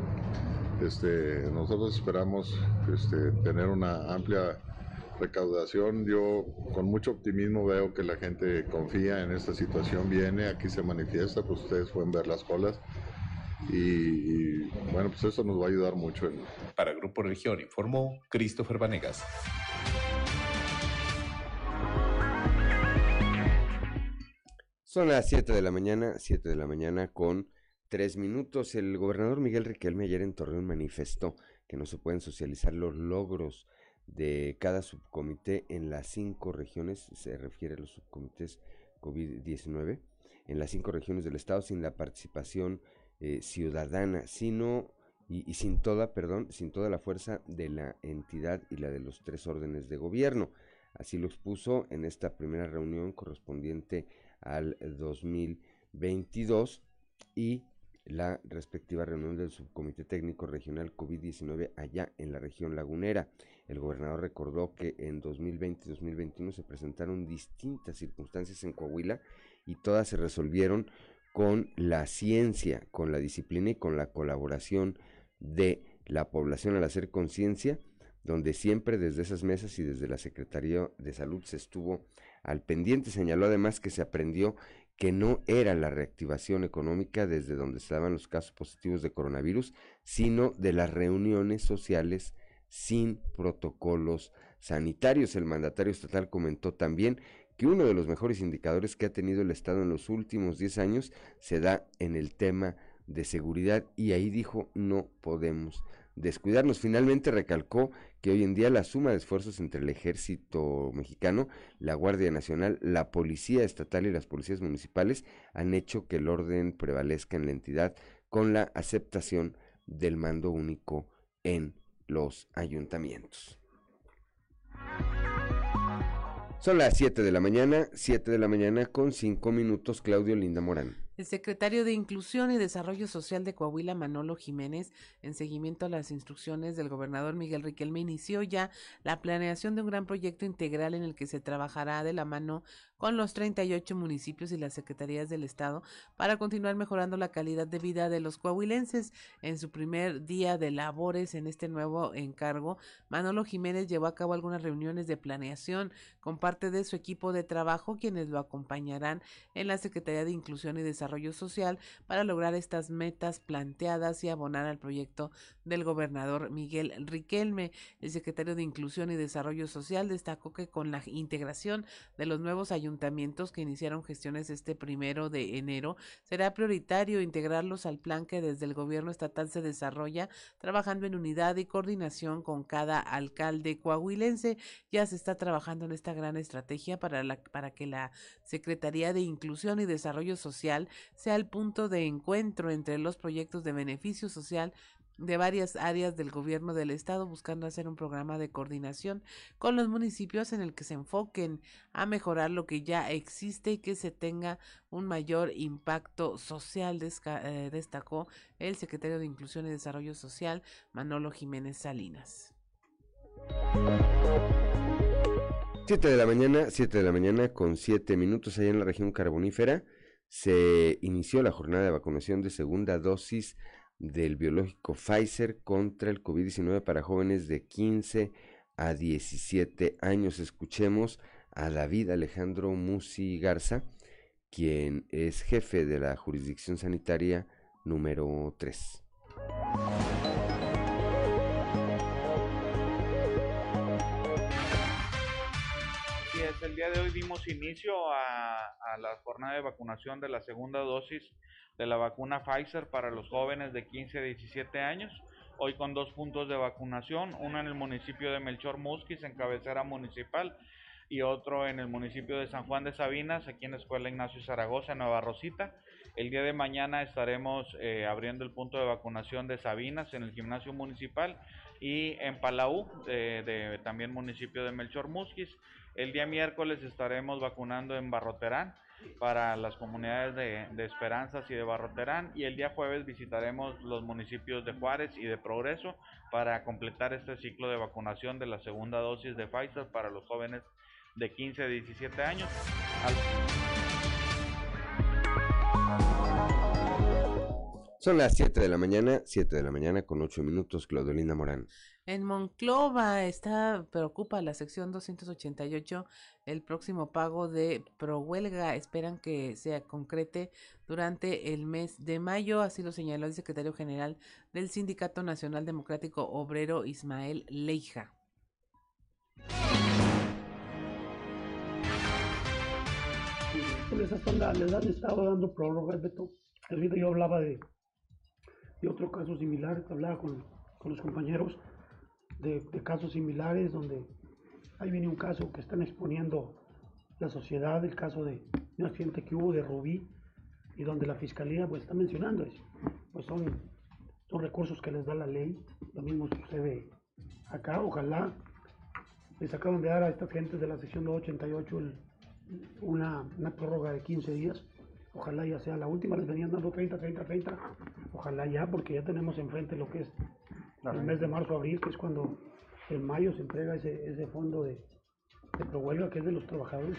S26: Este, nosotros esperamos este, tener una amplia recaudación. Yo con mucho optimismo veo que la gente confía en esta situación, viene, aquí se manifiesta, pues ustedes pueden ver las colas. Y, y bueno, pues eso nos va a ayudar mucho.
S8: Para Grupo Región informó Christopher Vanegas.
S3: Son las 7 de la mañana, 7 de la mañana con 3 minutos. El gobernador Miguel Riquelme ayer en Torreón manifestó que no se pueden socializar los logros de cada subcomité en las cinco regiones, se refiere a los subcomités COVID-19, en las cinco regiones del estado sin la participación eh, ciudadana, sino y, y, sin toda, perdón, sin toda la fuerza de la entidad y la de los tres órdenes de gobierno. Así lo expuso en esta primera reunión correspondiente al 2022 y la respectiva reunión del Subcomité Técnico Regional COVID-19 allá en la región lagunera. El gobernador recordó que en 2020 y 2021 se presentaron distintas circunstancias en Coahuila y todas se resolvieron con la ciencia, con la disciplina y con la colaboración de la población al hacer conciencia, donde siempre desde esas mesas y desde la Secretaría de Salud se estuvo al pendiente. Señaló además que se aprendió que no era la reactivación económica desde donde estaban los casos positivos de coronavirus, sino de las reuniones sociales sin protocolos sanitarios. El mandatario estatal comentó también que uno de los mejores indicadores que ha tenido el Estado en los últimos 10 años se da en el tema de seguridad y ahí dijo no podemos descuidarnos. Finalmente recalcó que hoy en día la suma de esfuerzos entre el ejército mexicano, la Guardia Nacional, la Policía Estatal y las policías municipales han hecho que el orden prevalezca en la entidad con la aceptación del mando único en los ayuntamientos. Son las 7 de la mañana, 7 de la mañana con 5 minutos, Claudio Linda Morán.
S1: El secretario de Inclusión y Desarrollo Social de Coahuila, Manolo Jiménez, en seguimiento a las instrucciones del gobernador Miguel Riquelme, inició ya la planeación de un gran proyecto integral en el que se trabajará de la mano con los 38 municipios y las secretarías del Estado para continuar mejorando la calidad de vida de los coahuilenses. En su primer día de labores en este nuevo encargo, Manolo Jiménez llevó a cabo algunas reuniones de planeación con parte de su equipo de trabajo, quienes lo acompañarán en la Secretaría de Inclusión y Desarrollo Social para lograr estas metas planteadas y abonar al proyecto del gobernador Miguel Riquelme. El secretario de Inclusión y Desarrollo Social destacó que con la integración de los nuevos ayuntamientos ayuntamientos que iniciaron gestiones este primero de enero, será prioritario integrarlos al plan que desde el gobierno estatal se desarrolla, trabajando en unidad y coordinación con cada alcalde coahuilense. Ya se está trabajando en esta gran estrategia para, para que la Secretaría de Inclusión y Desarrollo Social sea el punto de encuentro entre los proyectos de beneficio social de varias áreas del gobierno del estado buscando hacer un programa de coordinación con los municipios en el que se enfoquen a mejorar lo que ya existe y que se tenga un mayor impacto social, eh, destacó el secretario de Inclusión y Desarrollo Social, Manolo Jiménez Salinas.
S3: Siete de la mañana, siete de la mañana con siete minutos allá en la región carbonífera se inició la jornada de vacunación de segunda dosis del biológico Pfizer contra el COVID-19 para jóvenes de 15 a 17 años. Escuchemos a David Alejandro Musi Garza, quien es jefe de la jurisdicción sanitaria número 3.
S27: El día de hoy dimos inicio a, a la jornada de vacunación de la segunda dosis de la vacuna Pfizer para los jóvenes de 15 a 17 años. Hoy con dos puntos de vacunación, uno en el municipio de Melchor Musquis, en cabecera municipal, y otro en el municipio de San Juan de Sabinas, aquí en la Escuela Ignacio Zaragoza, en Nueva Rosita. El día de mañana estaremos eh, abriendo el punto de vacunación de Sabinas en el gimnasio municipal y en Palau, de, también municipio de Melchor Musquis. El día miércoles estaremos vacunando en Barroterán para las comunidades de, Esperanzas y de Barroterán y el día jueves visitaremos los municipios de Juárez y de Progreso para completar este ciclo de vacunación de la segunda dosis de Pfizer para los jóvenes de 15 a 17 años.
S3: Son las 7 de la mañana, 7 de la mañana con 8 minutos, Claudelina Morán.
S1: En Monclova está, preocupa la sección 288 el próximo pago de Prohuelga. Esperan que sea concrete durante el mes de mayo, así lo señaló el secretario general del Sindicato Nacional Democrático Obrero Ismael Leija.
S28: Les han estado dando prórrogas, Beto. Yo hablaba de, de otro caso similar, hablaba con, con los compañeros de, casos similares donde ahí viene un caso que están exponiendo la sociedad, el caso de un accidente que hubo de Rubí y donde la fiscalía pues está mencionando eso. pues son, son recursos que les da la ley, lo mismo sucede acá, ojalá les acaban de dar a estas gentes de la sección 288 el, una, una prórroga de 15 días, ojalá ya sea la última, les venían dando 30, 30, 30, ojalá ya, porque ya tenemos enfrente lo que es el mes de marzo, abril, que es cuando en mayo se entrega ese, ese fondo de, de prohuelga que es de los trabajadores.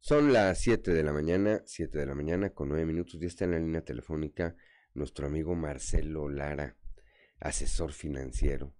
S3: Son las 7 de la mañana, 7 de la mañana con 9 minutos. Ya está en la línea telefónica nuestro amigo Marcelo Lara, asesor financiero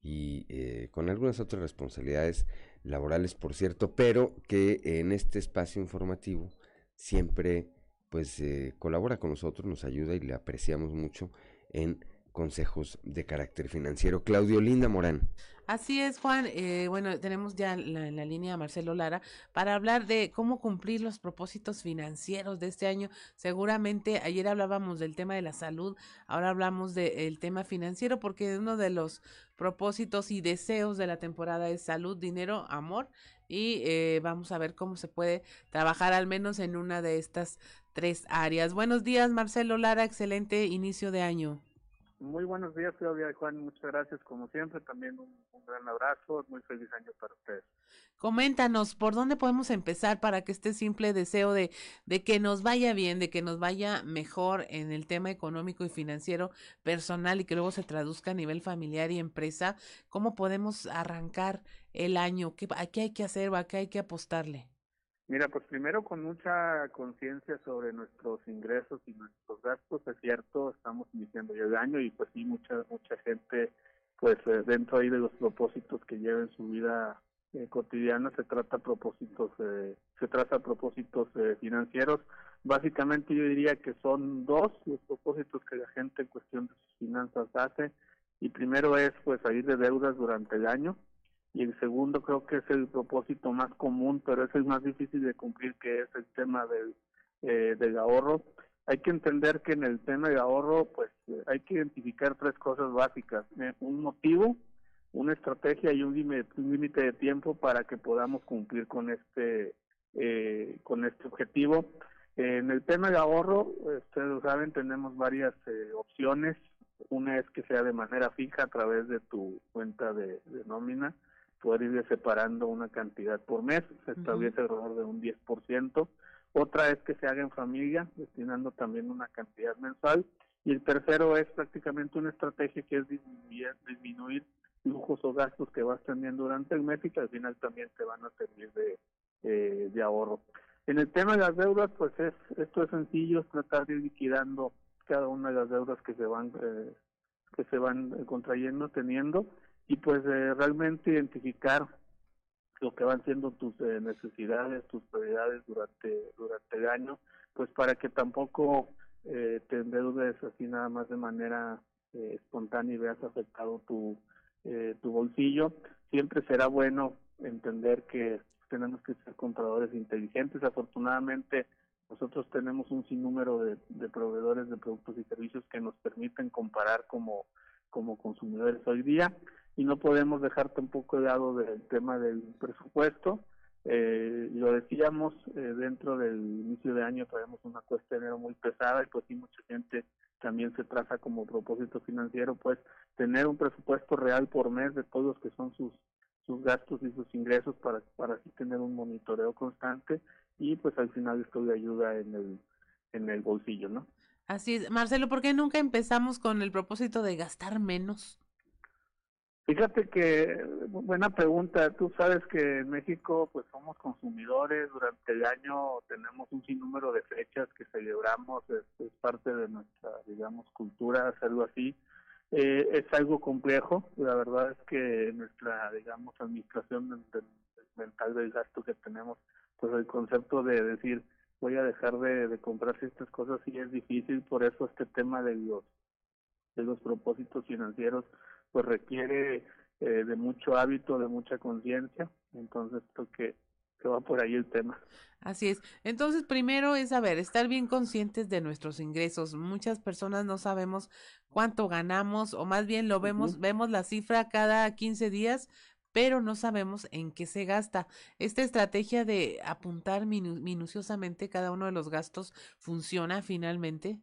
S3: y eh, con algunas otras responsabilidades laborales, por cierto, pero que en este espacio informativo siempre pues eh, colabora con nosotros, nos ayuda y le apreciamos mucho en consejos de carácter financiero. Claudio Linda Morán.
S1: Así es, Juan. Eh, bueno, tenemos ya en la, línea a Marcelo Lara para hablar de cómo cumplir los propósitos financieros de este año. Seguramente ayer hablábamos del tema de la salud, ahora hablamos del tema financiero, porque uno de los propósitos y deseos de la temporada es salud, dinero, amor. Y eh, vamos a ver cómo se puede trabajar al menos en una de estas tres áreas. Buenos días, Marcelo Lara. Excelente inicio de año.
S29: Muy buenos días, Claudia y Juan. Muchas gracias, como siempre. También un, gran abrazo. Muy feliz año para ustedes.
S1: Coméntanos, ¿por dónde podemos empezar para que este simple deseo de, de que nos vaya bien, de que nos vaya mejor en el tema económico y financiero personal y que luego se traduzca a nivel familiar y empresa, cómo podemos arrancar el año? ¿Qué, ¿A qué hay que hacer o a qué hay que apostarle?
S29: Mira, pues primero con mucha conciencia sobre nuestros ingresos y nuestros gastos, es cierto, estamos iniciando ya el año y pues sí, mucha mucha gente, pues eh, dentro ahí de los propósitos que lleva su vida eh, cotidiana se trata propósitos, eh, se trata propósitos eh, financieros. Básicamente yo diría que son dos los propósitos que la gente en cuestión de sus finanzas hace y primero es pues salir de deudas durante el año y el segundo creo que es el propósito más común, pero es más difícil de cumplir, que es el tema del, eh, del ahorro. Hay que entender que en el tema del ahorro, pues eh, hay que identificar tres cosas básicas, eh, un motivo, una estrategia y un límite de tiempo para que podamos cumplir con este eh, con este objetivo. en el tema de ahorro, ustedes lo saben, tenemos varias opciones. Una es que sea de manera fija a través de tu cuenta de nómina poder ir separando una cantidad por mes, se establece alrededor de un 10%. Otra es que se haga en familia, destinando también una cantidad mensual. Y el tercero es prácticamente una estrategia que es disminuir, disminuir lujos o gastos que vas teniendo durante el mes y que al final también te van a servir de, eh, de ahorro. En el tema de las deudas, pues es esto es sencillo, es tratar de ir liquidando cada una de las deudas que se van eh, que se van contrayendo, teniendo y pues eh, realmente identificar lo que van siendo tus eh, necesidades, tus prioridades durante durante el año, pues para que tampoco eh, te endeudes así nada más de manera eh, espontánea y veas afectado tu tu bolsillo. Siempre será bueno entender que tenemos que ser compradores inteligentes. Afortunadamente nosotros tenemos un sinnúmero de, de proveedores de productos y servicios que nos permiten comparar como como consumidores hoy día y no podemos dejar tampoco de lado del tema del presupuesto. Eh, lo decíamos, eh, dentro del inicio de año traemos una cuesta de enero muy pesada y pues sí mucha gente también se traza como propósito financiero pues tener un presupuesto real por mes de todos los que son sus sus gastos y sus ingresos para para así tener un monitoreo constante y pues al final esto le ayuda en el en el bolsillo, ¿no?
S1: Así es, Marcelo, ¿por qué nunca empezamos con el propósito de gastar menos?
S29: Fíjate que, buena pregunta, tú sabes que en México pues somos consumidores, durante el año tenemos un sinnúmero de fechas que celebramos, es, parte de nuestra, digamos, cultura hacerlo así. Eh, es algo complejo, la verdad es que nuestra, digamos, administración mental del gasto que tenemos, pues el concepto de decir voy a dejar de, de comprar estas cosas sí es difícil, por eso este tema de los, de los propósitos financieros pues requiere eh, de mucho hábito, de mucha conciencia, entonces creo que, que va por ahí el tema.
S1: Así es. Entonces, primero es, a ver, estar bien conscientes de nuestros ingresos. Muchas personas no sabemos cuánto ganamos o más bien lo vemos, vemos la cifra cada 15 días, pero no sabemos en qué se gasta. Esta estrategia de apuntar minuciosamente cada uno de los gastos funciona finalmente.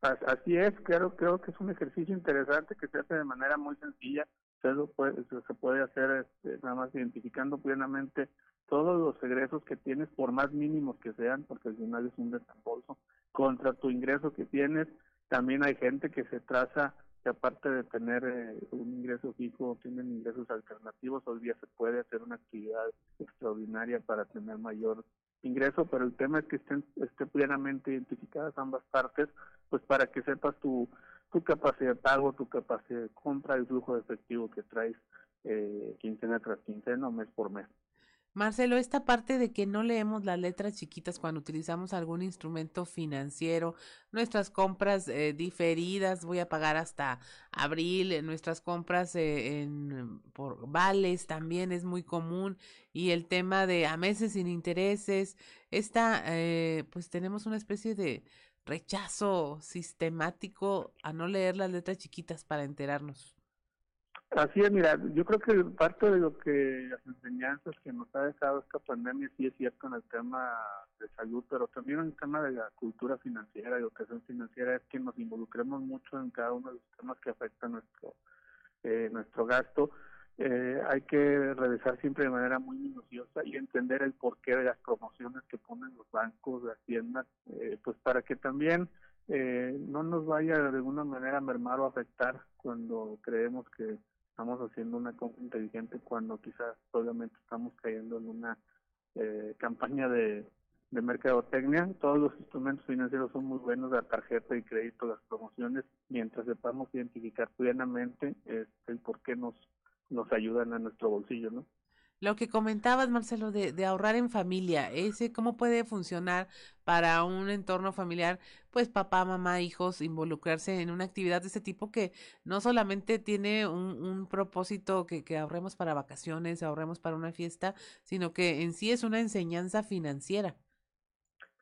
S29: Así es, creo, creo que es un ejercicio interesante que se hace de manera muy sencilla. Se, puede, se puede hacer este, nada más identificando plenamente todos los egresos que tienes, por más mínimos que sean, porque al final es un desembolso, contra tu ingreso que tienes. También hay gente que se traza que aparte de tener eh, un ingreso fijo, tienen ingresos alternativos. Hoy día se puede hacer una actividad extraordinaria para tener mayor ingreso, pero el tema es que estén, esté plenamente identificadas ambas partes, pues para que sepas tu, tu capacidad de pago, tu capacidad de compra, el flujo de efectivo que traes eh, quincena tras quincena o mes por mes.
S1: Marcelo, esta parte de que no leemos las letras chiquitas cuando utilizamos algún instrumento financiero, nuestras compras eh, diferidas, voy a pagar hasta abril, eh, nuestras compras eh, en, por vales también es muy común y el tema de a meses sin intereses, esta, pues tenemos una especie de rechazo sistemático a no leer las letras chiquitas para enterarnos.
S29: Así es, mira, yo creo que parte de lo que las enseñanzas que nos ha dejado esta pandemia sí es cierto en el tema de salud, pero también en el tema de la cultura financiera y educación financiera es que nos involucremos mucho en cada uno de los temas que afectan nuestro eh, nuestro gasto. Eh, hay que revisar siempre de manera muy minuciosa y entender el porqué de las promociones que ponen los bancos, las tiendas, eh, pues para que también eh, no nos vaya de alguna manera a mermar o afectar cuando creemos que estamos haciendo una compra inteligente cuando quizás solamente estamos cayendo en una eh, campaña de, de mercadotecnia. Todos los instrumentos financieros son muy buenos, la tarjeta y crédito, las promociones, mientras sepamos identificar plenamente este, el por qué nos, nos ayudan a nuestro bolsillo, ¿no?
S1: Lo que comentabas, Marcelo, de, ahorrar en familia, ese cómo puede funcionar para un entorno familiar, pues papá, mamá, hijos, involucrarse en una actividad de este tipo que no solamente tiene un, un propósito que, que, ahorremos para vacaciones, ahorremos para una fiesta, sino que en sí es una enseñanza financiera.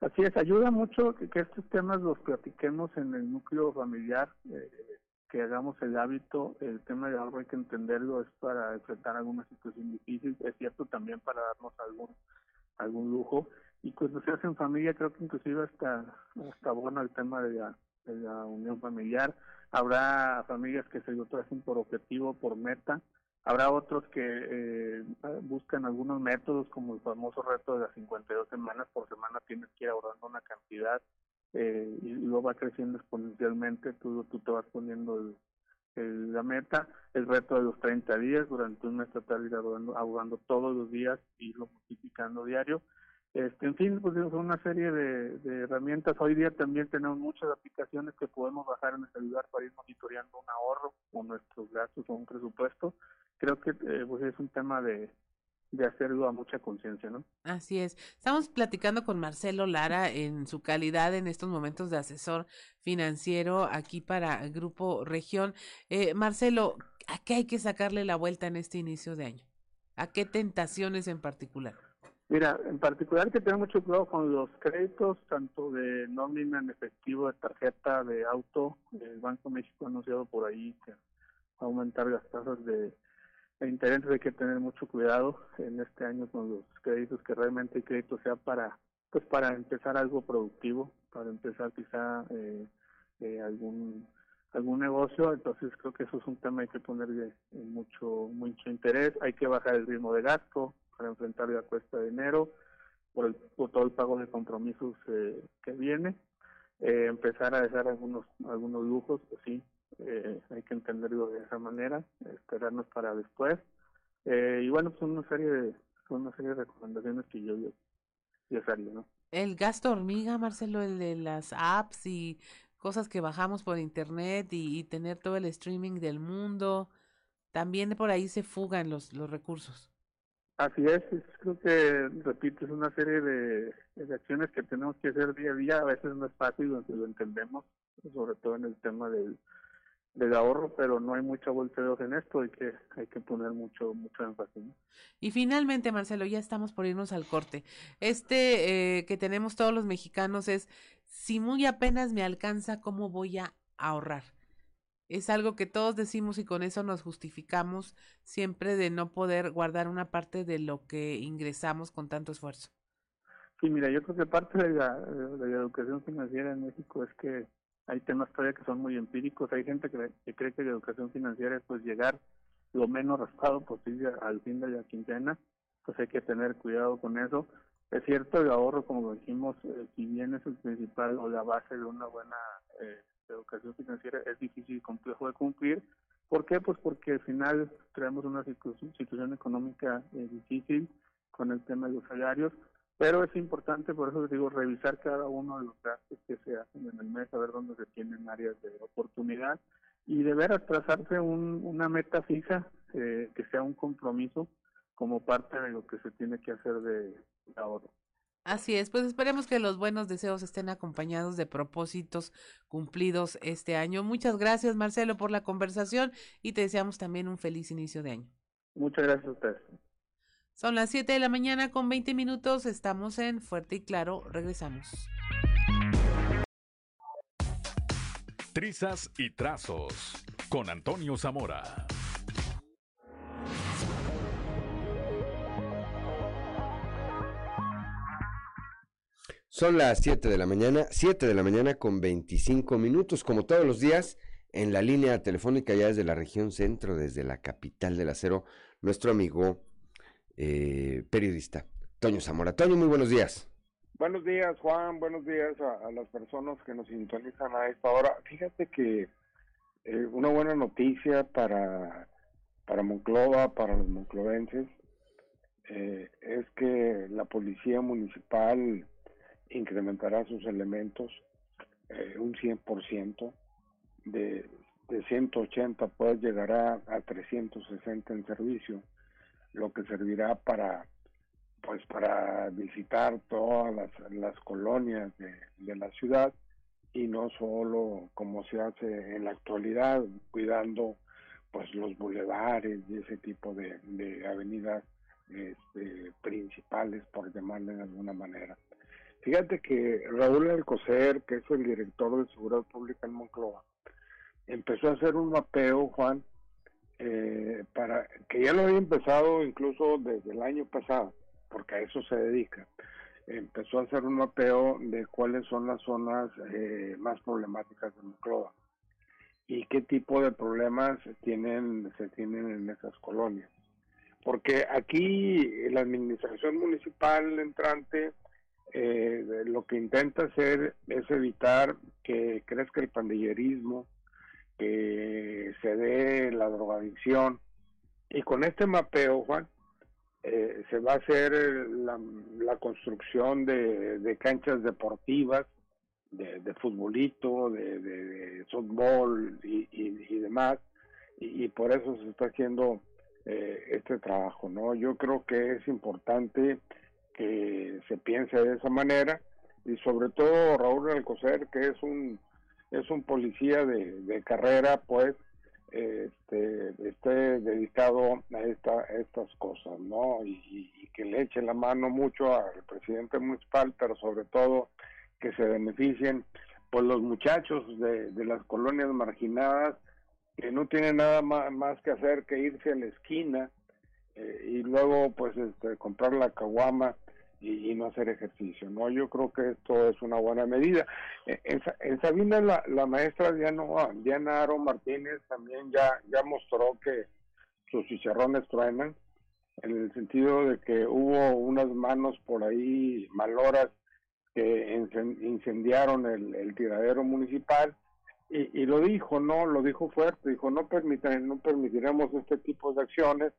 S29: Así es, ayuda mucho que, que estos temas los platiquemos en el núcleo familiar. Eh, que hagamos el hábito, el tema de ahorro hay que entenderlo, es para enfrentar alguna situación difícil, es cierto también para darnos algún algún lujo. Y cuando se hace en familia creo que inclusive hasta, hasta bueno el tema de la, de la unión familiar, habrá familias que se lo tracen por objetivo, por meta, habrá otros que eh, buscan algunos métodos como el famoso reto de las 52 semanas, por semana tienes que ir ahorrando una cantidad eh, y luego va creciendo exponencialmente, tú, tú te vas poniendo el, la meta, el reto de los 30 días, durante un mes tratar ir ahorrando, todos los días y lo multiplicando diario. Este, en fin, pues es una serie de, herramientas. Hoy día también tenemos muchas aplicaciones que podemos bajar en este lugar para ir monitoreando un ahorro o nuestros gastos o un presupuesto. Creo que eh, pues es un tema de, de hacerlo a mucha conciencia, ¿no?
S1: Así es. Estamos platicando con Marcelo Lara en su calidad en estos momentos de asesor financiero aquí para Grupo Región. Eh, Marcelo, ¿a qué hay que sacarle la vuelta en este inicio de año? ¿A qué tentaciones en particular?
S29: Mira, en particular que tener mucho cuidado con los créditos, tanto de nómina en efectivo, de tarjeta, de auto. El Banco México ha anunciado por ahí que va a aumentar las tasas de interés hay que tener mucho cuidado en este año con los créditos, que realmente el crédito sea para, pues para empezar algo productivo, para empezar quizá eh, eh, algún algún negocio, entonces creo que eso es un tema que hay que ponerle mucho mucho interés, hay que bajar el ritmo de gasto para enfrentar la cuesta de enero, por, el, por todo el pago de compromisos eh, que viene, eh, empezar a dejar algunos algunos lujos, pues sí, eh, hay que entenderlo de esa manera, esperarnos para después. Eh, y bueno, son una serie de, son una serie de recomendaciones que yo, yo, yo haría, ¿no?
S1: El gasto hormiga, Marcelo, el de las apps y cosas que bajamos por internet y, y tener todo el streaming del mundo, también por ahí se fugan los, los recursos.
S29: Así es, creo que, repito, es una serie de, de, acciones que tenemos que hacer día a día, a veces no es fácil, lo entendemos, sobre todo en el tema del, del ahorro, pero no hay mucha vuelta de en esto, hay que, hay que poner mucho, mucho énfasis.
S1: Y finalmente, Marcelo, ya estamos por irnos al corte. Este eh, que tenemos todos los mexicanos es, si muy apenas me alcanza, ¿cómo voy a ahorrar? es algo que todos decimos y con eso nos justificamos siempre de no poder guardar una parte de lo que ingresamos con tanto esfuerzo.
S29: Sí, mira, yo creo que parte de la, de la educación financiera en México es que hay temas todavía que son muy empíricos. Hay gente que, cree que la educación financiera es pues llegar lo menos raspado posible al fin de la quincena. Pues hay que tener cuidado con eso. Es cierto, el ahorro, como dijimos, eh, si bien es el principal o la base de una buena eh, educación financiera, es difícil y complejo de cumplir. ¿Por qué? Pues porque al final tenemos una situación económica eh, difícil con el tema de los salarios, pero es importante, por eso les digo, revisar cada uno de los gastos que se hacen en el mes, a ver dónde se tienen áreas de oportunidad y de veras trazarse un, una meta fija eh, que sea un compromiso como parte de lo que se tiene que hacer de, ahorro.
S1: Así es, pues esperemos que los buenos deseos estén acompañados de propósitos cumplidos este año. Muchas gracias, Marcelo, por la conversación y te deseamos también un feliz inicio de año.
S29: Muchas gracias a ustedes.
S1: Son las 7 de la mañana con 20 minutos. Estamos en Fuerte y Claro. Regresamos.
S30: Trizas y trazos con Antonio Zamora.
S3: Son las 7 de la mañana, 7 de la mañana con 25 minutos, como todos los días, en la línea telefónica ya desde la región centro, desde la capital del acero, nuestro amigo eh, periodista Toño Zamora. Toño, muy buenos días.
S31: Buenos días, Juan. Buenos días a, las personas que nos sintonizan a esta hora. Fíjate que eh, una buena noticia para, para Monclova, para los monclovenses, eh, es que la policía municipal incrementará sus elementos eh, un 100%, de, de 180 pues llegará a 360 en servicio, lo que servirá para pues para visitar todas las, colonias de, la ciudad y no solo como se hace en la actualidad, cuidando pues los bulevares y ese tipo de, avenidas este, principales, por llamarle de alguna manera. Fíjate que Raúl Alcocer, que es el director de Seguridad Pública en Moncloa, empezó a hacer un mapeo, Juan, eh, para que ya lo había empezado incluso desde el año pasado, porque a eso se dedica. Empezó a hacer un mapeo de cuáles son las zonas eh, más problemáticas de Moncloa y qué tipo de problemas tienen, se tienen en esas colonias. Porque aquí la administración municipal entrante eh, lo que intenta hacer es evitar que crezca el pandillerismo, que se dé la drogadicción. Y con este mapeo, Juan, eh, se va a hacer la, construcción de, canchas deportivas, de, de futbolito, de, de, softball y, demás, y, por eso se está haciendo eh, este trabajo, ¿no? Yo creo que es importante que se piense de esa manera y sobre todo Raúl Alcocer, que es un es un policía de, carrera, pues este, esté dedicado a, esta, estas cosas, ¿no? Y, que le eche la mano mucho al presidente municipal, pero sobre todo que se beneficien pues los muchachos de, las colonias marginadas que no tienen nada más, que hacer que irse a la esquina eh, y luego pues este, comprar la caguama y, no hacer ejercicio, ¿no? Yo creo que esto es una buena medida. E, en, en Sabina la, la maestra Diana, Diana Aro Martínez también ya, ya mostró que sus chicharrones truenan, en el sentido de que hubo unas manos por ahí maloras que incendiaron el, el tiradero municipal y, y, lo dijo, ¿no? Lo dijo fuerte, dijo, no, permitan, no permitiremos este tipo de acciones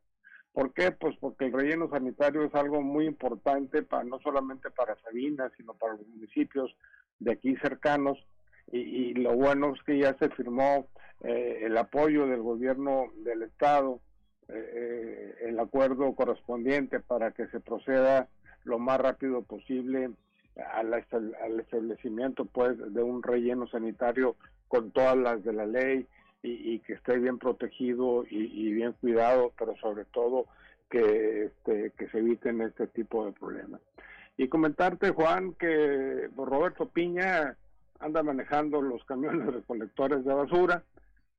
S31: ¿Por qué? Pues porque el relleno sanitario es algo muy importante para no solamente para Sabina, sino para los municipios de aquí cercanos. Y, lo bueno es que ya se firmó eh, el apoyo del gobierno del estado, eh, eh, el acuerdo correspondiente para que se proceda lo más rápido posible al, al establecimiento pues de un relleno sanitario con todas las de la ley y, que esté bien protegido y, bien cuidado, pero sobre todo que, este, que se eviten este tipo de problemas. Y comentarte, Juan, que Roberto Piña anda manejando los camiones recolectores de basura,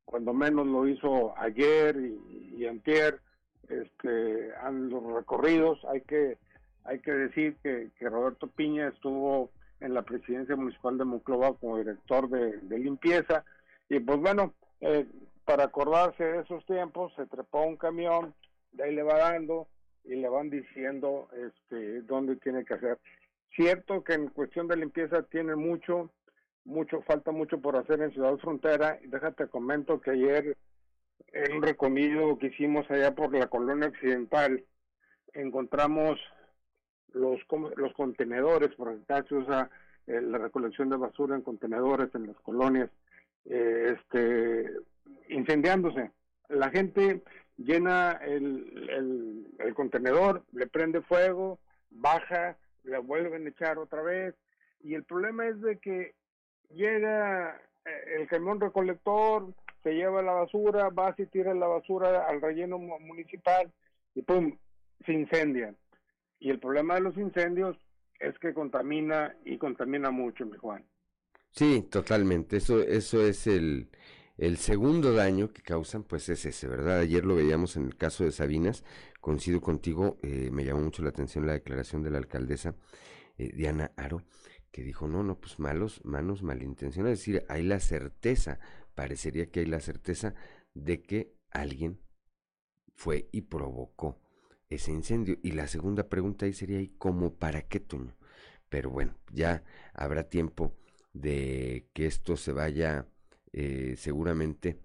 S31: cuando menos lo hizo ayer y, y antier, este, han los recorridos, hay que, hay que decir que, Roberto Piña estuvo en la presidencia municipal de Monclova como director de limpieza, y pues bueno, eh, para acordarse de esos tiempos, se trepó un camión, de ahí le va dando y le van diciendo este dónde tiene que hacer. Cierto que en cuestión de limpieza tiene mucho, mucho, falta mucho por hacer en Ciudad Frontera. Déjate comento que ayer en un recorrido que hicimos allá por la colonia occidental, encontramos los, los contenedores, se usa eh, la recolección de basura en contenedores en las colonias, eh, este, incendiándose. La gente llena el, contenedor, le prende fuego, baja, le vuelven a echar otra vez, y el problema es de que llega eh, el camión recolector, se lleva la basura, va y tira la basura al relleno mu- municipal y pum, se incendian. Y el problema de los incendios es que contamina y contamina mucho, mi Juan.
S3: Sí, totalmente. Eso, eso es el, el segundo daño que causan, pues es ese, ¿verdad? Ayer lo veíamos en el caso de Sabinas. Coincido contigo, eh, me llamó mucho la atención la declaración de la alcaldesa eh, Diana Aro, que dijo, no, no, pues malos, manos malintencionados. Es decir, hay la certeza, parecería que hay la certeza de que alguien fue y provocó ese incendio. Y la segunda pregunta ahí sería, ¿y cómo para qué, Toño? Pero bueno, ya habrá tiempo de que esto se vaya eh, seguramente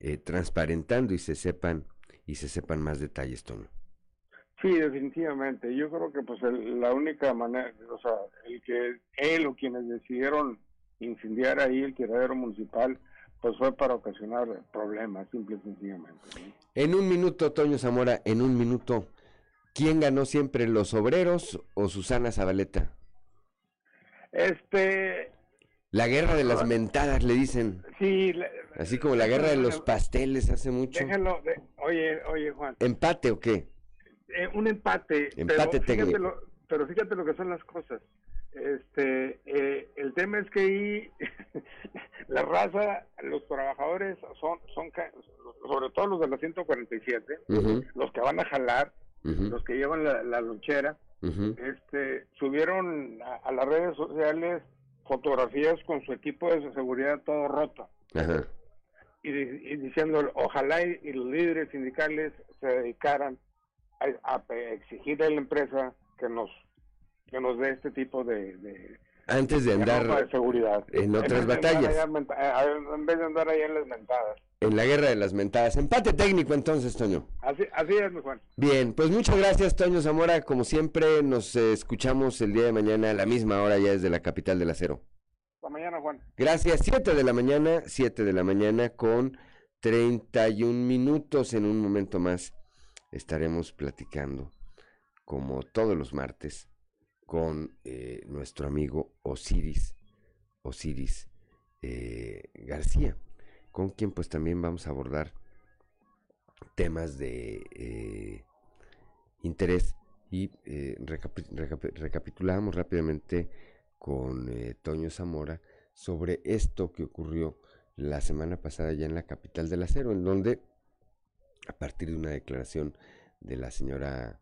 S3: eh, transparentando y se sepan y se sepan más detalles, Toño.
S31: Sí, definitivamente. Yo creo que pues el- la única manera, o sea, el que él o quienes decidieron incendiar ahí el tiradero municipal, pues fue para ocasionar problemas, simple y sencillamente.
S3: En un minuto, Toño Zamora, en un minuto, ¿quién ganó siempre, los obreros o Susana Zabaleta?
S31: Este,
S3: La guerra de las mentadas, le dicen.
S31: sí,
S3: Así como la guerra de los pasteles hace mucho.
S31: déjalo, de- oye, oye Juan,
S3: ¿Empate o qué?
S31: eh, un empate,
S3: Empate
S31: pero fíjate lo, pero fíjate lo que son las cosas. Este, eh, el tema es que ahí la raza, los trabajadores son, son, sobre todo los de la 147,
S3: Ujú.
S31: los que van a jalar, los que llevan la, la lonchera, este, subieron a, a las redes sociales fotografías con su equipo de seguridad todo roto
S3: Ajá.
S31: y, di- y diciendo ojalá y, y los líderes sindicales se dedicaran a, a exigir a la empresa que nos que nos dé este tipo de, de,
S3: Antes de andar
S31: de seguridad
S3: en otras batallas.
S31: allá eh, en vez de andar allá en las mentadas
S3: en la guerra de las mentadas. Empate técnico entonces, Toño.
S31: así así es mi Juan
S3: Bien, pues muchas gracias, Toño Zamora. Como siempre, nos eh, escuchamos el día de mañana a la misma hora ya desde la capital del acero.
S31: hasta mañana Juan
S3: Gracias, 7 de la mañana, 7 de la mañana con 31 minutos. En un momento más estaremos platicando, como todos los martes, con eh, nuestro amigo Osiris, Osiris eh, García, con quien pues también vamos a abordar temas de eh, interés y eh, recapi- recapi- recapitulamos rápidamente con eh, Toño Zamora sobre esto que ocurrió la semana pasada ya en la capital del acero, en donde a partir de una declaración de la señora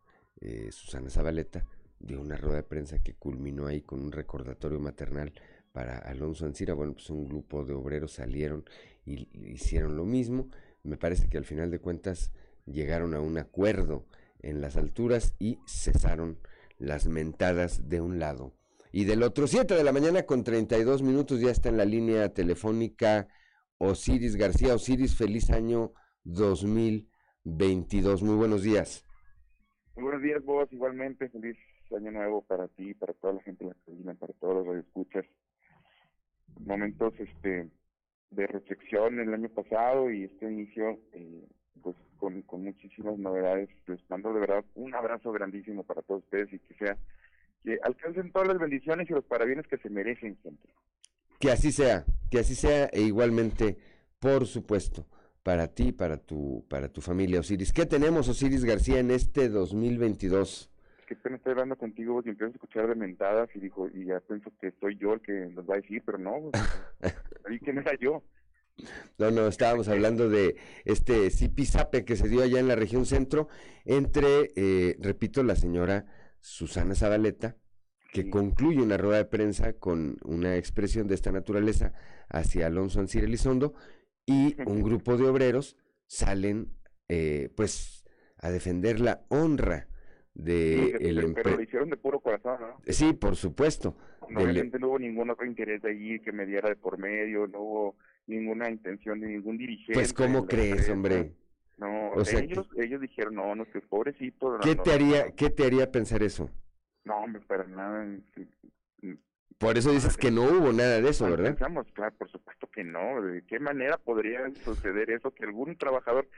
S3: Susana Zabaleta, dio una rueda de prensa que culminó ahí con un recordatorio maternal para Alonso Ancira. Bueno, pues un grupo de obreros salieron y hicieron lo mismo. Me parece que al final de cuentas llegaron a un acuerdo en las alturas y cesaron las mentadas de un lado y del otro. 7 de la mañana con 32 minutos ya está en la línea telefónica Osiris García. Osiris, feliz año 2022. Muy buenos días.
S32: Muy buenos días, vos igualmente. Feliz año nuevo para ti, para toda la gente de la cabina, para todos los radioescuchas. Momentos este, de reflexión el año pasado y este inicio, eh, pues con, con muchísimas novedades. Les mando de verdad un abrazo grandísimo para todos ustedes y que sea, que alcancen todas las bendiciones y los parabienes que se merecen siempre.
S3: Que así sea, que así sea e igualmente, por supuesto, para ti, para tu, para tu familia, Osiris. ¿Qué tenemos, Osiris García, en este 2022?
S32: Que apenas estoy hablando contigo y empiezo a escuchar de mentadas y dijo, y ya pienso que soy yo el que los va a decir, pero no, ahí que no era yo.
S3: No, no, estábamos hablando de este zipizape que se dio allá en la región centro entre, eh, repito, la señora Susana Zabaleta, que concluye una rueda de prensa con una expresión de esta naturaleza hacia Alonso Ancir Elizondo y un grupo de obreros salen, eh, pues, a defender la honra de
S32: Sí,
S3: el
S32: pero, pero lo hicieron de puro corazón, ¿no?
S3: Sí, por supuesto.
S32: No, Obviamente no hubo ningún otro interés de allí que me diera de por medio, no hubo ninguna intención de ningún dirigente.
S3: Pues, ¿cómo crees, hombre?
S32: No,
S3: O sea,
S32: ellos, ellos dijeron, no, no, que pobrecito. no,
S3: ¿Qué
S32: no,
S3: te
S32: no,
S3: haría, qué te haría pensar eso?
S32: No, hombre, para nada.
S3: Por eso dices que no hubo nada de eso, ¿verdad?
S32: Pensamos, claro, por supuesto que no. ¿De qué manera podría suceder eso? Que algún trabajador,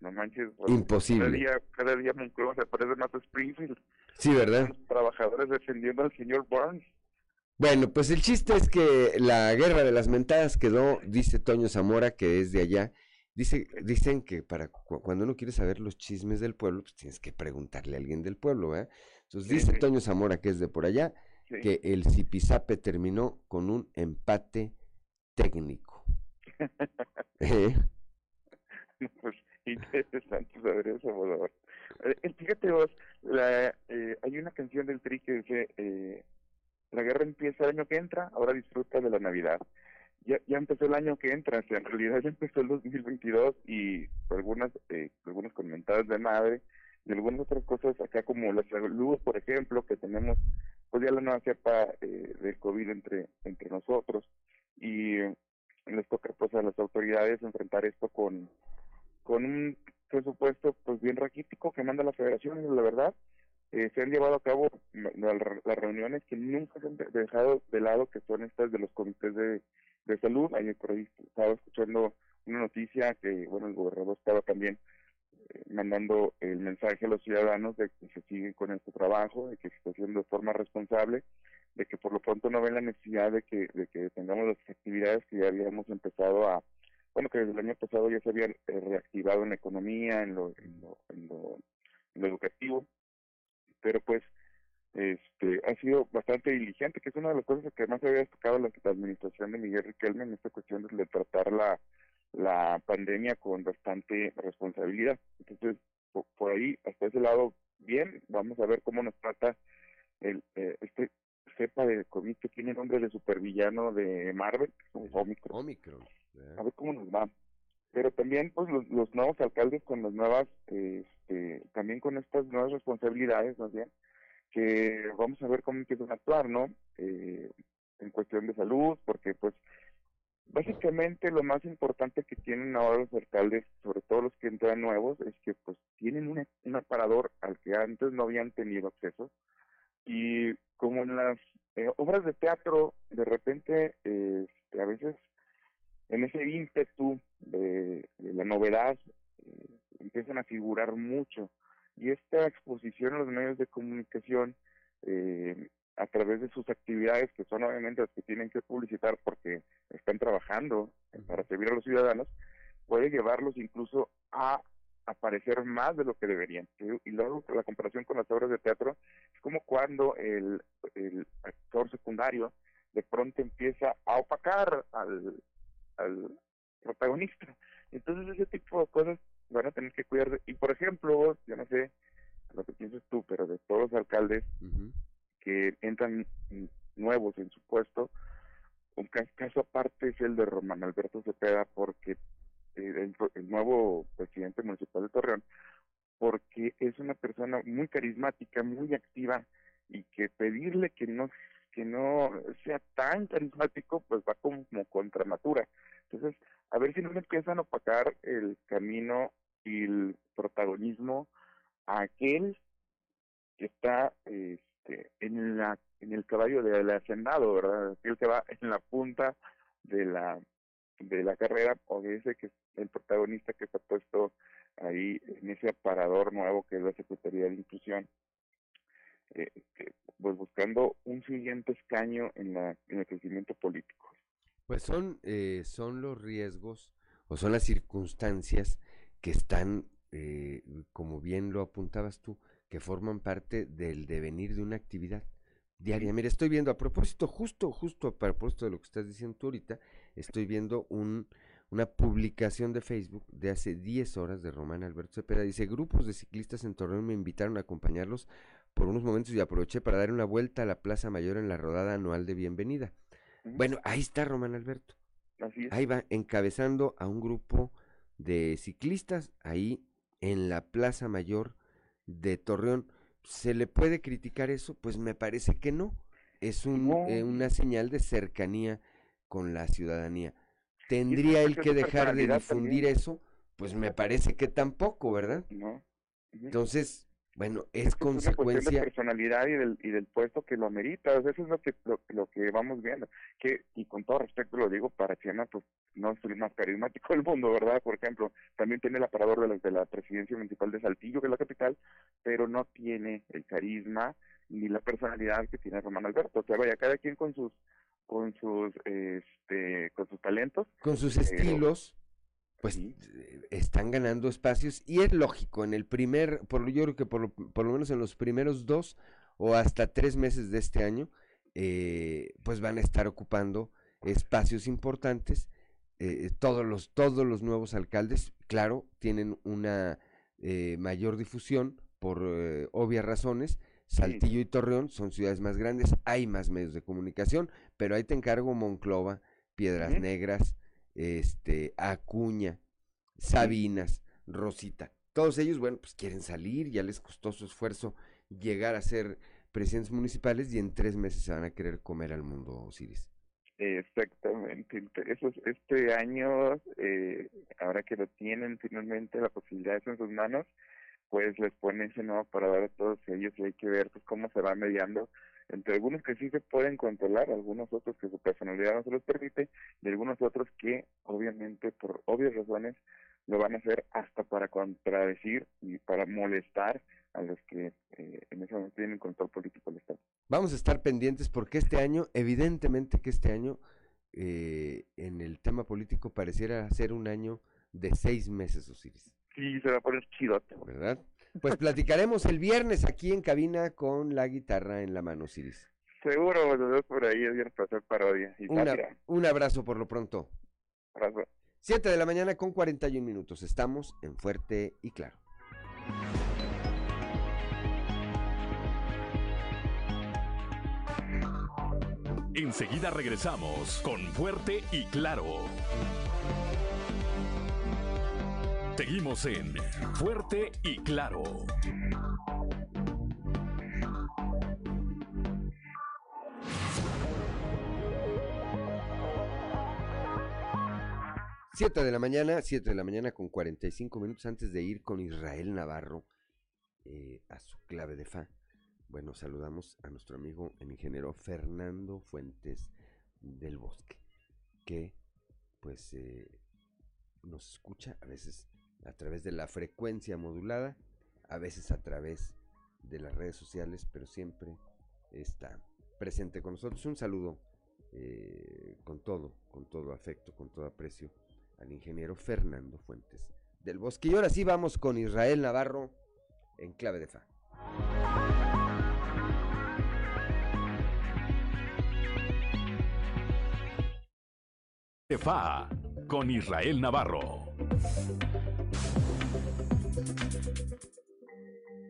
S32: no manches, pues,
S3: Imposible.
S32: Cada día, cada día Monclova se parece más a Springfield.
S3: Sí, ¿verdad?
S32: Los trabajadores defendiendo al señor Burns.
S3: Bueno, pues el chiste es que la guerra de las mentadas quedó, dice Toño Zamora, que es de allá. Dice, dicen que para cu- cuando uno quiere saber los chismes del pueblo, pues tienes que preguntarle a alguien del pueblo, ¿verdad? Entonces
S32: Sí,
S3: dice
S32: sí.
S3: Toño Zamora, que es de por allá,
S32: Sí.
S3: que el Zipizape terminó con un empate técnico. ¿Eh?
S32: pues interesante saber eso, Salvador. Eh, fíjate vos, la, eh, hay una canción del Tri que dice, eh, la guerra empieza el año que entra, ahora disfruta de la Navidad. Ya, ya empezó el año que entra, o sea, en realidad ya empezó el 2022 y algunas, eh, algunas comentadas de madre y algunas otras cosas acá como la salud, por ejemplo, que tenemos pues ya la nueva cepa eh, del COVID entre, entre nosotros y les toca pues a las autoridades enfrentar esto con, con un presupuesto pues bien raquítico que manda la federación, la verdad. Eh, se han llevado a cabo las reuniones que nunca se han de- dejado de lado, que son estas de los comités de, de salud. Ayer por ahí estaba escuchando una noticia que, bueno, el gobernador estaba también mandando el mensaje a los ciudadanos de que se sigue con este trabajo, de que se está haciendo de forma responsable, de que por lo pronto no ven la necesidad de que, de que tengamos las actividades que ya habíamos empezado a, bueno, que desde el año pasado ya se habían eh, reactivado en la economía, en lo, en lo, en lo, en lo educativo, pero pues este ha sido bastante diligente, que es una de las cosas que más había destacado la, la administración de Miguel Riquelme en esta cuestión de tratar la, la pandemia con bastante responsabilidad. Entonces, por, por ahí, hasta ese lado, bien, vamos a ver cómo nos trata el eh, este cepa de COVID que tiene nombre de supervillano de Marvel, Omicron.
S3: Omicron.
S32: A ver cómo nos va. Pero también, pues, los, los nuevos alcaldes con las nuevas, eh, este, también con estas nuevas responsabilidades, más bien, que vamos a ver cómo empiezan a actuar, ¿no? Eh, en cuestión de salud, porque, pues, básicamente lo más importante que tienen ahora los alcaldes, sobre todo los que entran nuevos, es que, pues, tienen un, aparador al que antes no habían tenido acceso. Y como en las eh, obras de teatro, de repente, eh, a veces en ese ímpetu de, de la novedad eh, empiezan a figurar mucho y esta exposición a los medios de comunicación eh, a través de sus actividades que son obviamente las que tienen que publicitar porque están trabajando para servir a los ciudadanos puede llevarlos incluso a aparecer más de lo que deberían y luego la comparación con las obras de teatro es como cuando el, el actor secundario de pronto empieza a opacar al, al protagonista. Entonces ese tipo de cosas van a tener que cuidar. Y por ejemplo, vos, yo no sé lo que piensas tú, pero de todos los alcaldes que entran mm, nuevos en su puesto, un ca- caso aparte es el de Román Alberto Cepeda, porque eh, el, el nuevo presidente municipal de Torreón, porque es una persona muy carismática, muy activa y que pedirle que no que no sea tan carismático, pues va como, como contra natura. Entonces, a ver si no le empiezan a opacar el camino y el protagonismo a aquel que está este, en la en el caballo del hacendado, ¿verdad? Aquel que va en la punta de la de la carrera o de ese que es el protagonista que está puesto ahí en ese aparador nuevo que es la Secretaría de Inclusión eh, que, pues buscando un siguiente escaño en la en el crecimiento político
S3: Pues son, eh, son los riesgos o son las circunstancias que están, eh, como bien lo apuntabas tú, que forman parte del devenir de una actividad diaria. Mira, estoy viendo, a propósito, justo, justo a propósito de lo que estás diciendo tú ahorita, estoy viendo un, una publicación de Facebook de hace 10 horas de Román Alberto Cepeda. Dice, grupos de ciclistas en Torreón me invitaron a acompañarlos por unos momentos y aproveché para dar una vuelta a la Plaza Mayor en la rodada anual de bienvenida. Bueno, ahí está Román Alberto. Ahí va encabezando a un grupo de ciclistas ahí en la Plaza Mayor de Torreón. ¿Se le puede criticar eso? Pues me parece que no. Es un, eh, una señal de cercanía con la ciudadanía. ¿Tendría él que dejar de difundir eso? Pues me parece que tampoco, ¿verdad?
S32: No.
S3: Entonces, bueno, es,
S32: Es
S3: consecuencia.
S32: de personalidad y del, y del puesto que lo amerita. O sea, eso es lo que, lo, lo que vamos viendo. Que, y con todo respeto lo digo, para Siena, pues no es el más carismático del mundo, ¿verdad? Por ejemplo, también tiene el aparador de la, de la presidencia municipal de Saltillo, que es la capital, pero no tiene el carisma ni la personalidad que tiene Román Alberto. O sea, vaya, cada quien con sus con sus este con sus talentos
S3: con sus estilos, pues eh, están ganando espacios y es lógico, en el primer, por, yo creo que por, lo- por lo menos en los primeros dos o hasta tres meses de este año, eh, pues van a estar ocupando espacios importantes. eh, todos, los, todos los nuevos alcaldes, claro, tienen una eh, mayor difusión por eh, obvias razones. Saltillo y Torreón son ciudades más grandes, hay más medios de comunicación, pero ahí te encargo Monclova, Piedras. Negras, este, Acuña, Sabinas, Rosita. Todos ellos, bueno, pues quieren salir, ya les costó su esfuerzo llegar a ser presidentes municipales y en tres meses se van a querer comer al mundo, Osiris.
S32: Exactamente. Ent- Eso es- este año, eh, ahora que lo tienen finalmente la posibilidad en sus manos, pues les ponen ese nuevo parador a todos ellos y hay que ver pues cómo se va mediando entre algunos que sí se pueden controlar, algunos otros que su personalidad no se los permite y algunos otros que obviamente por obvias razones lo van a hacer hasta para contradecir y para molestar a los que eh, en ese momento tienen control político del Estado.
S3: Vamos a estar pendientes porque este año, evidentemente que este año, eh, en el tema político pareciera ser un año de seis meses, Osiris.
S32: Sí, se va a poner chidote.
S3: ¿Verdad? Pues platicaremos el viernes aquí en cabina con la guitarra en la mano, Osiris.
S32: Seguro, los dos por ahí es viernes para hacer parodia y
S3: Una-
S32: sátira.
S3: un abrazo por lo pronto.
S32: Abrazo.
S3: 7 de la mañana con 41 minutos. Estamos en Fuerte y Claro.
S30: Enseguida regresamos con Fuerte y Claro. Seguimos en Fuerte y Claro.
S3: Siete de la mañana, 7 de la mañana con 45 minutos antes de ir con Israel Navarro eh, a su clave de fa. Bueno, saludamos a nuestro amigo el ingeniero Fernando Fuentes del Bosque, que pues eh, nos escucha a veces a través de la frecuencia modulada, a veces a través de las redes sociales, pero siempre está presente con nosotros. Un saludo eh, con todo, con todo afecto, con todo aprecio al ingeniero Fernando Fuentes del Bosque. Y ahora sí vamos con Israel Navarro en clave de fa.
S30: FA con Israel Navarro.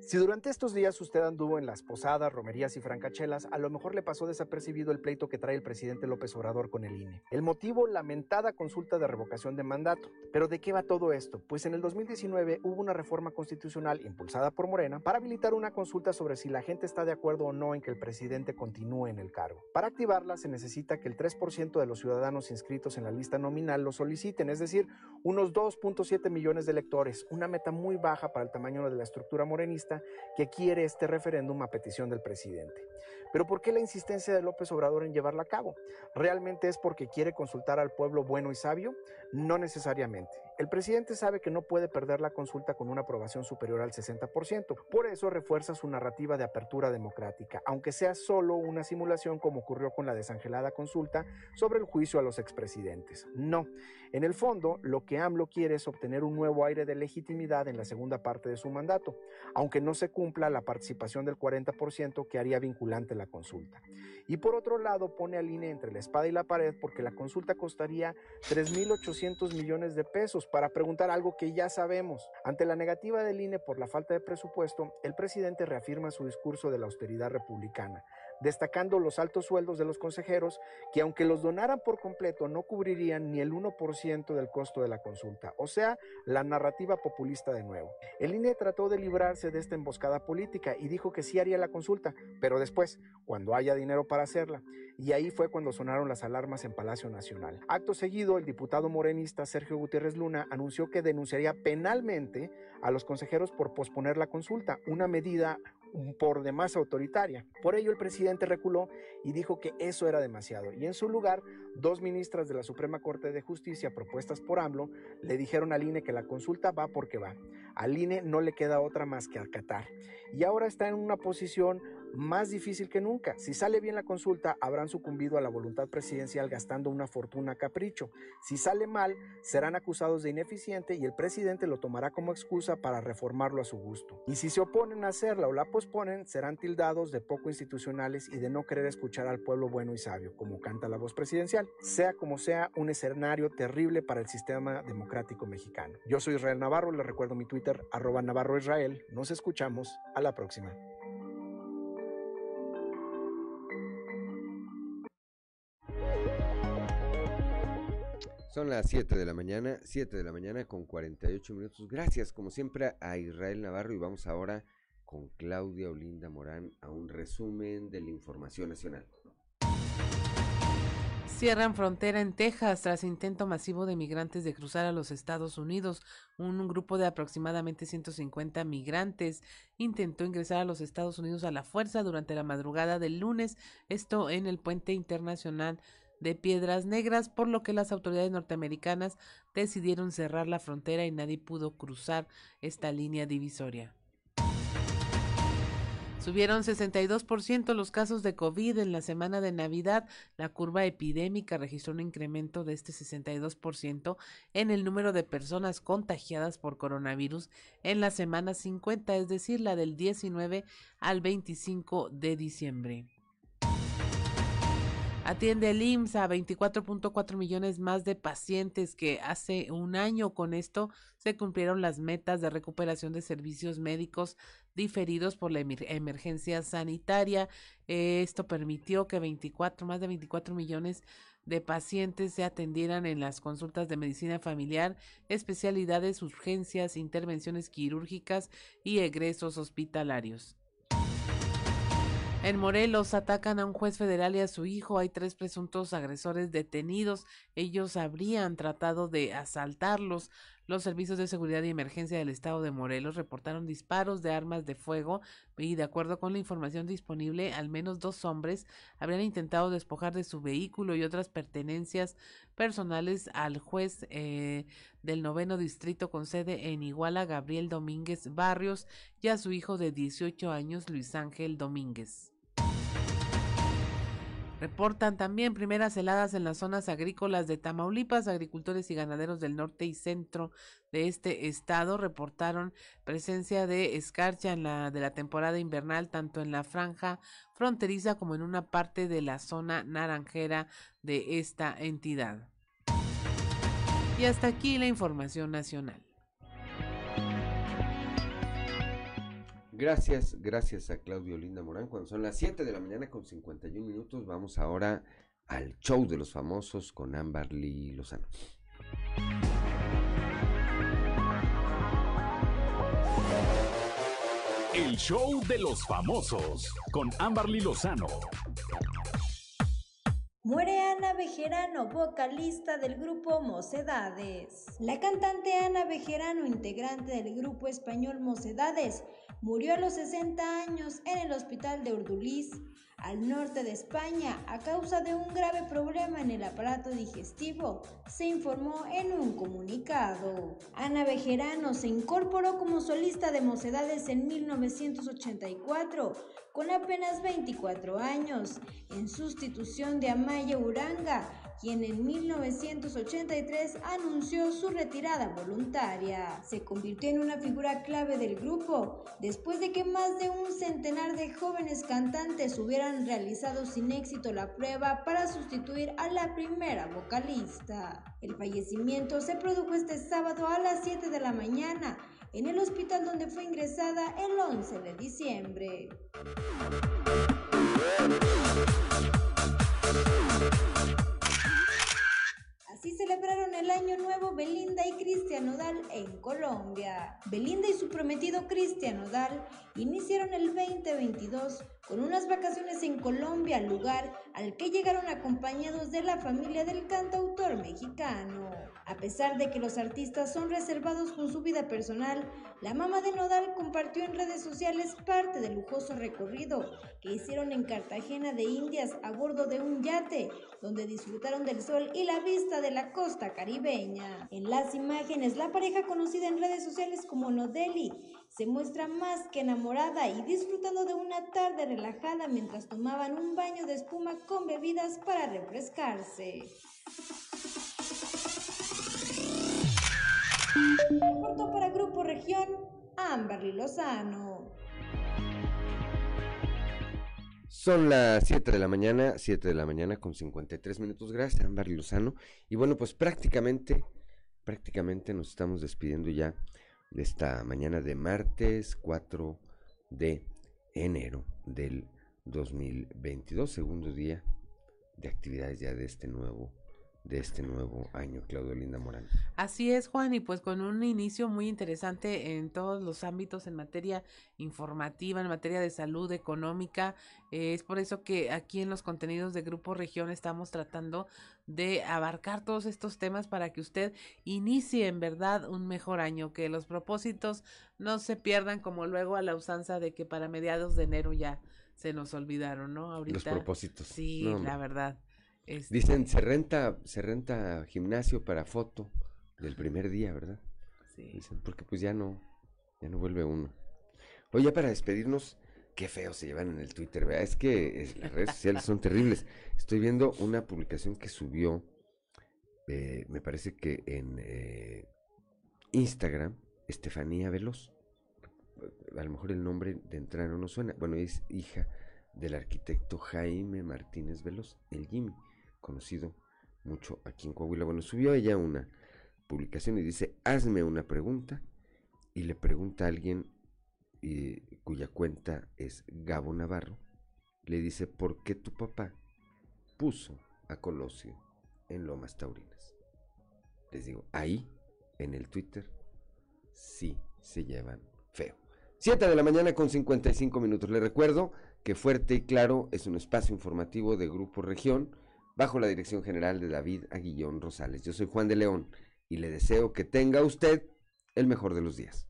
S33: Si durante estos días usted anduvo en las posadas, romerías y francachelas, a lo mejor le pasó desapercibido el pleito que trae el presidente López Obrador con el INE. El motivo, lamentada consulta de revocación de mandato. Pero ¿de qué va todo esto? Pues en el 2019 hubo una reforma constitucional impulsada por Morena para habilitar una consulta sobre si la gente está de acuerdo o no en que el presidente continúe en el cargo. Para activarla se necesita que el 3% de los ciudadanos inscritos en la lista nominal lo soliciten, es decir, unos 2.7 millones de electores, una meta muy baja para el tamaño de la estructura morenista que quiere este referéndum a petición del presidente. Pero ¿por qué la insistencia de López Obrador en llevarla a cabo? ¿Realmente es porque quiere consultar al pueblo bueno y sabio? No necesariamente. El presidente sabe que no puede perder la consulta con una aprobación superior al 60%. Por eso refuerza su narrativa de apertura democrática, aunque sea solo una simulación como ocurrió con la desangelada consulta sobre el juicio a los expresidentes. No, En el fondo, lo que AMLO quiere es obtener un nuevo aire de legitimidad en la segunda parte de su mandato, aunque no se cumpla la participación del 40% que haría vinculante la consulta. Y por otro lado, pone al INE entre la espada y la pared porque la consulta costaría 3.800 millones de pesos para preguntar algo que ya sabemos. Ante la negativa del INE por la falta de presupuesto, el presidente reafirma su discurso de la austeridad republicana destacando los altos sueldos de los consejeros que aunque los donaran por completo no cubrirían ni el 1% del costo de la consulta, o sea, la narrativa populista de nuevo. El INE trató de librarse de esta emboscada política y dijo que sí haría la consulta, pero después, cuando haya dinero para hacerla. Y ahí fue cuando sonaron las alarmas en Palacio Nacional. Acto seguido, el diputado morenista Sergio Gutiérrez Luna anunció que denunciaría penalmente a los consejeros por posponer la consulta, una medida por demás autoritaria. Por ello el presidente reculó y dijo que eso era demasiado. Y en su lugar, dos ministras de la Suprema Corte de Justicia propuestas por AMLO le dijeron al INE que la consulta va porque va. Al INE no le queda otra más que acatar. Y ahora está en una posición más difícil que nunca. Si sale bien la consulta, habrán sucumbido a la voluntad presidencial gastando una fortuna capricho. Si sale mal, serán acusados de ineficiente y el presidente lo tomará como excusa para reformarlo a su gusto. Y si se oponen a hacerla o la posponen, serán tildados de poco institucionales y de no querer escuchar al pueblo bueno y sabio, como canta la voz presidencial. Sea como sea, un escenario terrible para el sistema democrático mexicano. Yo soy Israel Navarro, les recuerdo mi Twitter, arroba Navarro Israel. Nos escuchamos. A la próxima.
S3: Son las 7 de la mañana, 7 de la mañana con 48 minutos. Gracias como siempre a Israel Navarro y vamos ahora con Claudia Olinda Morán a un resumen de la información nacional.
S1: Cierran frontera en Texas tras intento masivo de migrantes de cruzar a los Estados Unidos. Un grupo de aproximadamente 150 migrantes intentó ingresar a los Estados Unidos a la fuerza durante la madrugada del lunes, esto en el puente internacional de Piedras Negras, por lo que las autoridades norteamericanas decidieron cerrar la frontera y nadie pudo cruzar esta línea divisoria. Subieron 62% los casos de COVID en la semana de Navidad. La curva epidémica registró un incremento de este 62% en el número de personas contagiadas por coronavirus en la semana 50, es decir, la del 19 al 25 de diciembre. Atiende el IMSS a 24.4 millones más de pacientes que hace un año con esto se cumplieron las metas de recuperación de servicios médicos diferidos por la emergencia sanitaria. Esto permitió que 24, más de 24 millones de pacientes se atendieran en las consultas de medicina familiar, especialidades, urgencias, intervenciones quirúrgicas y egresos hospitalarios. En Morelos atacan a un juez federal y a su hijo. Hay tres presuntos agresores detenidos. Ellos habrían tratado de asaltarlos. Los servicios de seguridad y emergencia del estado de Morelos reportaron disparos de armas de fuego y de acuerdo con la información disponible, al menos dos hombres habrían intentado despojar de su vehículo y otras pertenencias personales al juez eh, del noveno distrito con sede en Iguala, Gabriel Domínguez Barrios, y a su hijo de 18 años, Luis Ángel Domínguez. Reportan también primeras heladas en las zonas agrícolas de Tamaulipas. Agricultores y ganaderos del norte y centro de este estado reportaron presencia de escarcha en la de la temporada invernal tanto en la franja fronteriza como en una parte de la zona naranjera de esta entidad. Y hasta aquí la información nacional.
S3: Gracias, gracias a Claudio Linda Morán. Cuando son las 7 de la mañana con 51 minutos, vamos ahora al show de los famosos con Ámbar Lee Lozano.
S30: El show de los famosos con Amberly Lozano.
S34: Muere Ana Bejerano, vocalista del grupo Mocedades. La cantante Ana Bejerano, integrante del grupo español Mocedades, Murió a los 60 años en el hospital de Urduliz, al norte de España, a causa de un grave problema en el aparato digestivo, se informó en un comunicado. Ana Bejerano se incorporó como solista de Mocedades en 1984, con apenas 24 años, en sustitución de Amaya Uranga, quien en 1983 anunció su retirada voluntaria. Se convirtió en una figura clave del grupo después de que más de un centenar de jóvenes cantantes hubieran realizado sin éxito la prueba para sustituir a la primera vocalista. El fallecimiento se produjo este sábado a las 7 de la mañana en el hospital donde fue ingresada el 11 de diciembre. Así celebraron el año nuevo Belinda y Cristian Nodal en Colombia. Belinda y su prometido Cristian Nodal iniciaron el 2022 con unas vacaciones en Colombia, lugar al que llegaron acompañados de la familia del cantautor mexicano. A pesar de que los artistas son reservados con su vida personal, la mamá de Nodal compartió en redes sociales parte del lujoso recorrido que hicieron en Cartagena de Indias a bordo de un yate, donde disfrutaron del sol y la vista de la costa caribeña. En las imágenes, la pareja conocida en redes sociales como Nodeli se muestra más que enamorada y disfrutando de una tarde relajada mientras tomaban un baño de espuma con bebidas para refrescarse. Reportó para Grupo Región, Amberly Lozano.
S3: Son las 7 de la mañana, 7 de la mañana con 53 minutos. Gracias, Amberly Lozano. Y bueno, pues prácticamente, prácticamente nos estamos despidiendo ya de esta mañana de martes 4 de enero del 2022, segundo día de actividades ya de este nuevo de este nuevo año, Claudio Linda Morán.
S1: Así es, Juan, y pues con un inicio muy interesante en todos los ámbitos en materia informativa, en materia de salud, económica. Eh, es por eso que aquí en los contenidos de Grupo Región estamos tratando de abarcar todos estos temas para que usted inicie en verdad un mejor año, que los propósitos no se pierdan como luego a la usanza de que para mediados de enero ya se nos olvidaron, ¿no?
S3: Ahorita. Los propósitos.
S1: Sí, la verdad.
S3: Este Dicen, se renta, se renta gimnasio para foto del primer día, ¿verdad? Sí. Dicen, porque pues ya no, ya no vuelve uno. Oye, para despedirnos, qué feo se llevan en el Twitter, ¿verdad? Es que las redes sociales son terribles. Estoy viendo una publicación que subió, eh, me parece que en eh, Instagram, Estefanía Veloz. A lo mejor el nombre de entrada no nos suena. Bueno, es hija del arquitecto Jaime Martínez Veloz, el Jimmy conocido mucho aquí en Coahuila. Bueno, subió ella una publicación y dice, hazme una pregunta y le pregunta a alguien cuya cuenta es Gabo Navarro, le dice, ¿por qué tu papá puso a Colosio en Lomas Taurinas? Les digo, ahí, en el Twitter, sí se llevan feo. 7 de la mañana con 55 minutos. Le recuerdo que Fuerte y Claro es un espacio informativo de Grupo Región bajo la dirección general de David Aguillón Rosales. Yo soy Juan de León y le deseo que tenga usted el mejor de los días.